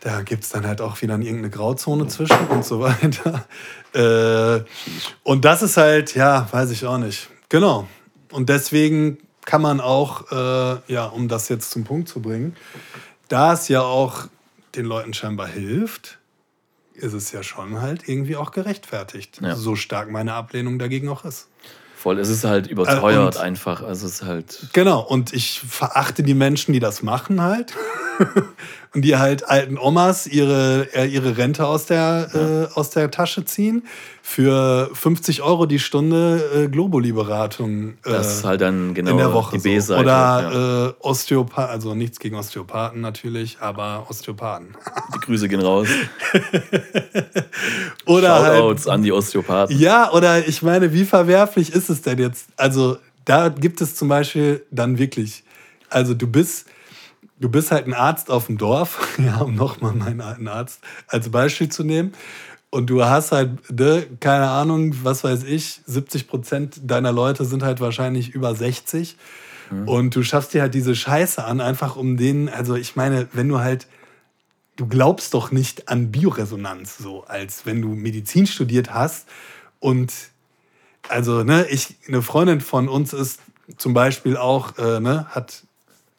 da gibt es dann halt auch wieder irgendeine Grauzone zwischen und so weiter. Äh, und das ist halt, ja, weiß ich auch nicht. Genau. Und deswegen kann man auch, äh, ja, um das jetzt zum Punkt zu bringen, da es ja auch den Leuten scheinbar hilft, ist es ja schon halt irgendwie auch gerechtfertigt. Ja. So stark meine Ablehnung dagegen auch ist. Voll, es ist halt überteuert äh, einfach. Also es ist halt. Genau, und ich verachte die Menschen, die das machen halt. und die halt alten Omas ihre, äh, ihre Rente aus der, ja. äh, aus der Tasche ziehen. Für 50 Euro die Stunde äh, Globuli-Beratung. Äh, das ist halt dann genau in der Woche die B-Seite. So. Oder ja. Äh, Osteopath, also nichts gegen Osteopathen natürlich, aber Osteopathen. Die Grüße gehen raus. oder Shoutouts halt, an die Osteopathen. Ja, oder ich meine, wie verwerflich ist es denn jetzt? Also da gibt es zum Beispiel dann wirklich, also du bist du bist halt ein Arzt auf dem Dorf, ja, um nochmal meinen Arzt als Beispiel zu nehmen. Und du hast halt, ne, keine Ahnung, was weiß ich, 70 Prozent deiner Leute sind halt wahrscheinlich über 60. Mhm. Und du schaffst dir halt diese Scheiße an, einfach um denen, also ich meine, wenn du halt, du glaubst doch nicht an Bioresonanz, so als wenn du Medizin studiert hast. Und also, ne, ich, eine Freundin von uns ist zum Beispiel auch, äh, ne, hat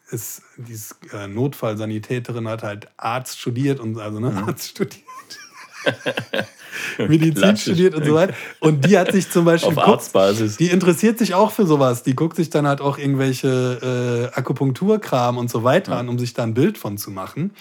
ist dieses äh, Notfallsanitäterin hat halt Arzt studiert und also ne, mhm. Arzt studiert. Medizin Klassisch. studiert und so weiter. Und die hat sich zum Beispiel. Auf guckt, Arztbasis. Die interessiert sich auch für sowas. Die guckt sich dann halt auch irgendwelche äh, Akupunkturkram und so weiter ja. an, um sich da ein Bild von zu machen.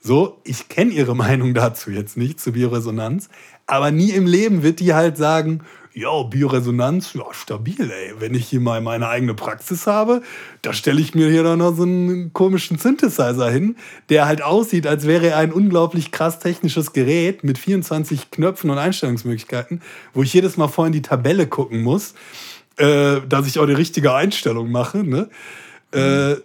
So, ich kenne ihre Meinung dazu jetzt nicht, zu Bioresonanz. Aber nie im Leben wird die halt sagen, ja, Bioresonanz, ja, stabil, ey. Wenn ich hier mal meine eigene Praxis habe, da stelle ich mir hier dann noch so einen komischen Synthesizer hin, der halt aussieht, als wäre er ein unglaublich krass technisches Gerät mit 24 Knöpfen und Einstellungsmöglichkeiten, wo ich jedes Mal vorhin in die Tabelle gucken muss, äh, dass ich auch die richtige Einstellung mache. Ne? Mhm. Äh,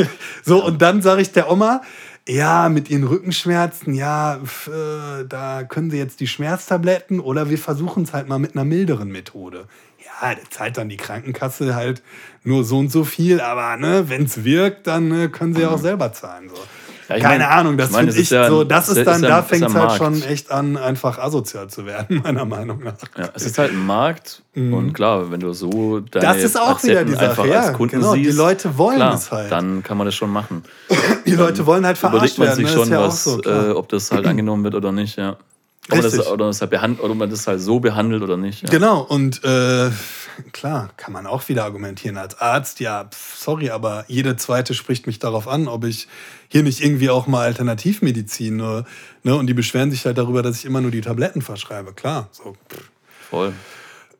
so, und dann sage ich der Oma, ja, mit ihren Rückenschmerzen, ja, äh, da können sie jetzt die Schmerztabletten oder wir versuchen es halt mal mit einer milderen Methode. Ja, der zahlt dann die Krankenkasse halt nur so und so viel, aber ne, wenn es wirkt, dann äh, können sie ja auch selber zahlen. So. Ja, Keine mein- Ahnung, das ich mein, finde das ich ja- so, das ist ist dann, ja- da fängt es halt Markt. schon echt an, einfach asozial zu werden, meiner Meinung nach. Ja, es ist halt ein Markt und klar, wenn du so deine Mhm. Das ist auch wieder die Sache, ja, Kunden genau, die siehst, Leute wollen klar, es halt. Dann kann man das schon machen. Die Leute wollen halt verarscht Überlegt man werden, sich ne? schon, was, so, äh, ob das halt angenommen wird oder nicht, ja. Ob man, das, oder, halt behand, ob man das halt so behandelt oder nicht. Ja. Genau, und äh, klar, kann man auch wieder argumentieren als Arzt, ja, pf, sorry, aber jede zweite spricht mich darauf an, ob ich hier nicht irgendwie auch mal Alternativmedizin, äh, ne, und die beschweren sich halt darüber, dass ich immer nur die Tabletten verschreibe, klar. So, pff. Voll.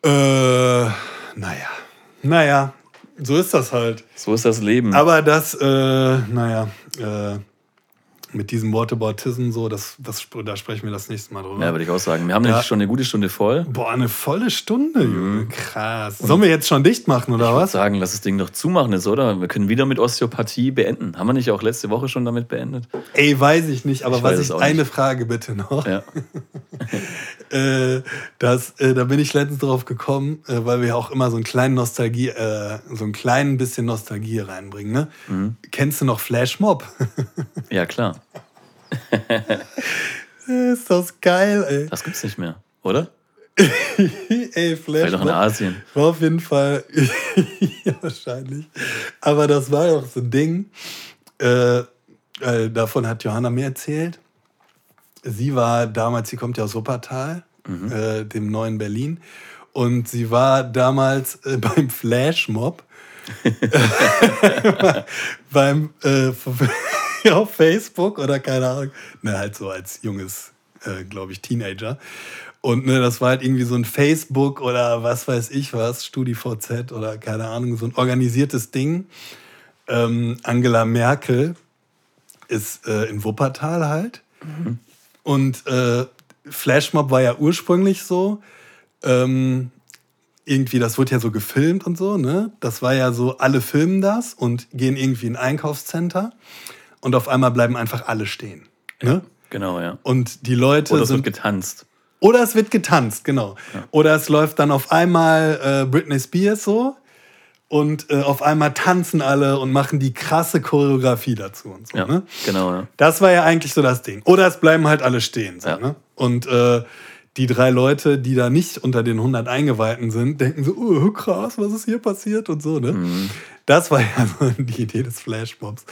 äh, naja, naja, so ist das halt. So ist das Leben. Aber das, äh, naja, äh, mit diesem Whataboutism so, das, das, da sprechen wir das nächste Mal drüber. ja, würde ich auch sagen. Wir haben Ja. nämlich schon eine gute Stunde voll. Boah, eine volle Stunde, Junge. Krass. Sollen wir jetzt schon dicht machen, oder Ich würde was? sagen, lass das Ding doch zumachen jetzt, oder? Wir können wieder mit Osteopathie beenden. Haben wir nicht auch letzte Woche schon damit beendet? Ey, weiß ich nicht, aber Ich was ich eine nicht. Frage bitte noch. Ja. Äh, das, äh, da bin ich letztens drauf gekommen, äh, weil wir ja auch immer so einen kleinen Nostalgie, so ein kleinen bisschen Nostalgie reinbringen. Ne? Mhm. Kennst du noch Flashmob? ja, klar. ist das geil, ey. Das gibt's nicht mehr, oder? ey, Vielleicht auch in Flashmob. Asien. War auf jeden Fall, ja, wahrscheinlich. Aber das war auch so ein Ding. Äh, äh, davon hat Johanna mir erzählt. Sie war damals, sie kommt ja aus Wuppertal, äh, dem neuen Berlin. Und sie war damals äh, beim Flashmob. beim äh, auf Facebook oder keine Ahnung. Ne, halt so als junges, äh, glaube ich, Teenager. Und ne, das war halt irgendwie so ein Facebook oder was weiß ich was, StudiVZ oder keine Ahnung, so ein organisiertes Ding. Ähm, Angela Merkel ist äh, in Wuppertal halt. Und äh, Flashmob war ja ursprünglich so. Ähm, irgendwie, das wird ja so gefilmt und so, ne? Das war ja so, alle filmen das und gehen irgendwie in ein Einkaufscenter und auf einmal bleiben einfach alle stehen. Ne? Genau, ja. Und die Leute Oder es wird sind. getanzt. Oder es wird getanzt, genau. Oder es läuft dann auf einmal äh, Britney Spears so und äh, auf einmal tanzen alle und machen die krasse Choreografie dazu und so. Ja, Ne? genau, ja. Das war ja eigentlich so das Ding. Oder es bleiben halt alle stehen. So, Ja. ne? Und äh, die drei Leute, die da nicht unter den 100 Eingeweihten sind, denken so, oh, krass, was ist hier passiert und so. Ne? Mhm. Das war ja so die Idee des Flashmobs.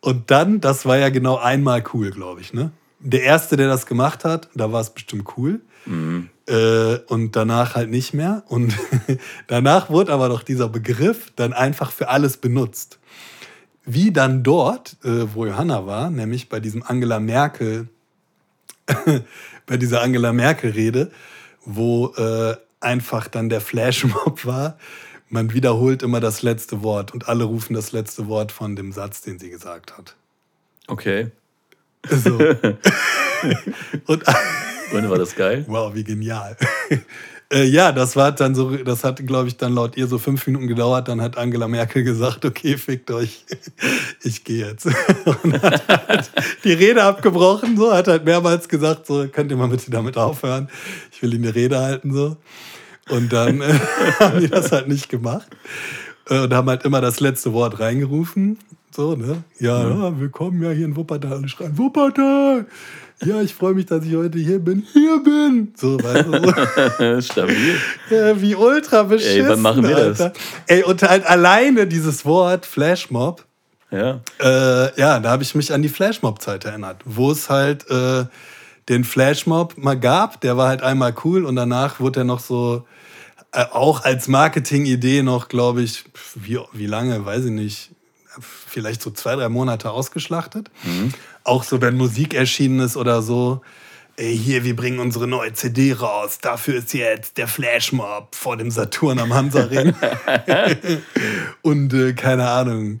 Und dann, das war ja genau einmal cool, glaube ich. Ne? Der Erste, der das gemacht hat, da war es bestimmt cool. Mhm. Äh, und danach halt nicht mehr. Und danach wurde aber doch dieser Begriff dann einfach für alles benutzt wie dann dort, äh, wo Johanna war, nämlich bei diesem Angela Merkel, bei dieser Angela Merkel-Rede, wo äh, einfach dann der Flashmob war. Man wiederholt immer das letzte Wort und alle rufen das letzte Wort von dem Satz, den sie gesagt hat. Okay. So. und Und war das geil? Wow, wie genial. äh, ja, das war dann so, das hat, glaube ich, dann laut ihr so fünf Minuten gedauert. Dann hat Angela Merkel gesagt, okay, fickt euch, ich gehe jetzt. Und hat halt die Rede abgebrochen, so, hat halt mehrmals gesagt, so, könnt ihr mal bitte damit aufhören? Ich will Ihnen eine Rede halten, so. Und dann äh, haben die das halt nicht gemacht. Äh, und haben halt immer das letzte Wort reingerufen. So, ne? Ja, ja, willkommen ja hier in Wuppertal. Alle schreien, Wuppertal! Ja, ich freue mich, dass ich heute hier bin. Hier bin! So, weißt du, so. Stabil. Ja, wie ultra beschissen, Ey, wann machen wir das? Alter. Ey, und halt alleine dieses Wort Flashmob, Ja. äh, ja, da habe ich mich an die Flashmob-Zeit erinnert, wo es halt äh, den Flashmob mal gab, der war halt einmal cool und danach wurde er noch so, äh, auch als Marketing-Idee noch, glaube ich, wie, wie lange, weiß ich nicht, vielleicht so zwei, drei Monate ausgeschlachtet. Auch so, wenn Musik erschienen ist oder so. Ey, hier, wir bringen unsere neue CD raus. Dafür ist jetzt der Flashmob vor dem Saturn am Hansaring. und äh, keine Ahnung,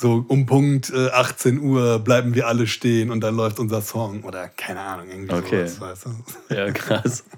so um Punkt äh, 18 Uhr bleiben wir alle stehen und dann läuft unser Song. Oder keine Ahnung, irgendwie Okay. sowas, weißt du? Ja, krass.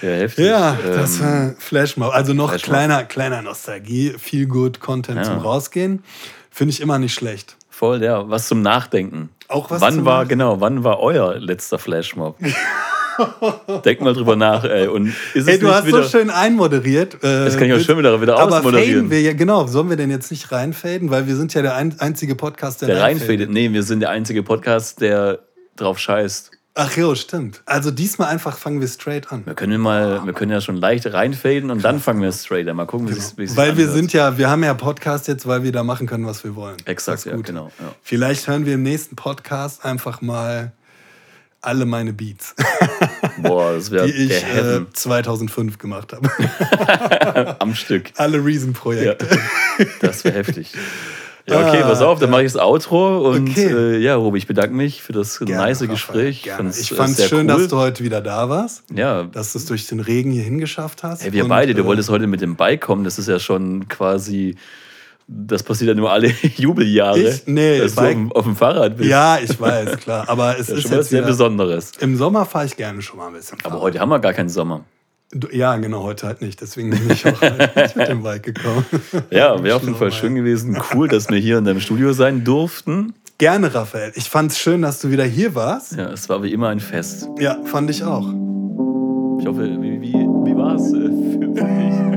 Ja, heftig. Ja, das Ähm, war Flashmob. Also noch Flashmob. kleiner, kleiner Nostalgie, viel good Content Ja. zum Rausgehen. Finde ich immer nicht schlecht. Voll, ja. Was zum Nachdenken. Auch was wann war, Nachdenken. genau, wann war euer letzter Flashmob? Denk mal drüber nach, ey. Und ist es Ey, du hast wieder, so schön einmoderiert. Äh, Das kann ich auch schön wieder, wieder aber ausmoderieren. wir ja, genau, sollen wir denn jetzt nicht reinfaden? Weil wir sind ja der ein, einzige Podcast, der, der reinfadet. Nee, wir sind der einzige Podcast, der drauf scheißt. Ach jo, stimmt. Also diesmal einfach fangen wir straight an. Wir können mal, wir können ja schon leicht reinfaden und dann fangen wir straight an. Mal gucken, wie es wie es Weil wir anhört. sind ja, wir haben ja Podcast jetzt, weil wir da machen können, was wir wollen. Exakt, ja, gut. genau. Ja. Vielleicht hören wir im nächsten Podcast einfach mal alle meine Beats, Boah, das wäre die ich der äh, Heaven 2005 gemacht habe. am Stück. alle Ja, Reason-Projekte. das wäre heftig. Ja, okay, pass auf, dann mache ich das Outro und Ah, Okay. äh, ja, Robi, ich bedanke mich für das Gerne, nice Raphael, Gespräch. gerne. Ich äh, fand es schön, cool. dass du heute wieder da warst, Ja, dass du es durch den Regen hier hingeschafft hast. hey, wir Und, beide, du äh, wolltest heute mit dem Bike kommen, das ist ja schon quasi, das passiert ja nur alle Jubeljahre. Ich? Nee, dass du auf, dem- auf dem Fahrrad bist. Ja, ich weiß, klar. Aber es das ist schon was jetzt sehr Besonderes. Im Sommer fahre ich gerne schon mal ein bisschen. Aber Fahrrad. heute haben wir gar keinen Sommer. Du, ja, genau, heute halt nicht. Deswegen bin ich auch halt nicht mit dem Bike gekommen. Ja, wäre auf jeden Fall schön gewesen. Cool, dass wir hier in deinem Studio sein durften. Gerne, Raphael. Ich fand es schön, dass du wieder hier warst. Ja, es war wie immer ein Fest. Ja, fand ich auch. Ich hoffe, wie, wie, wie war es? Äh,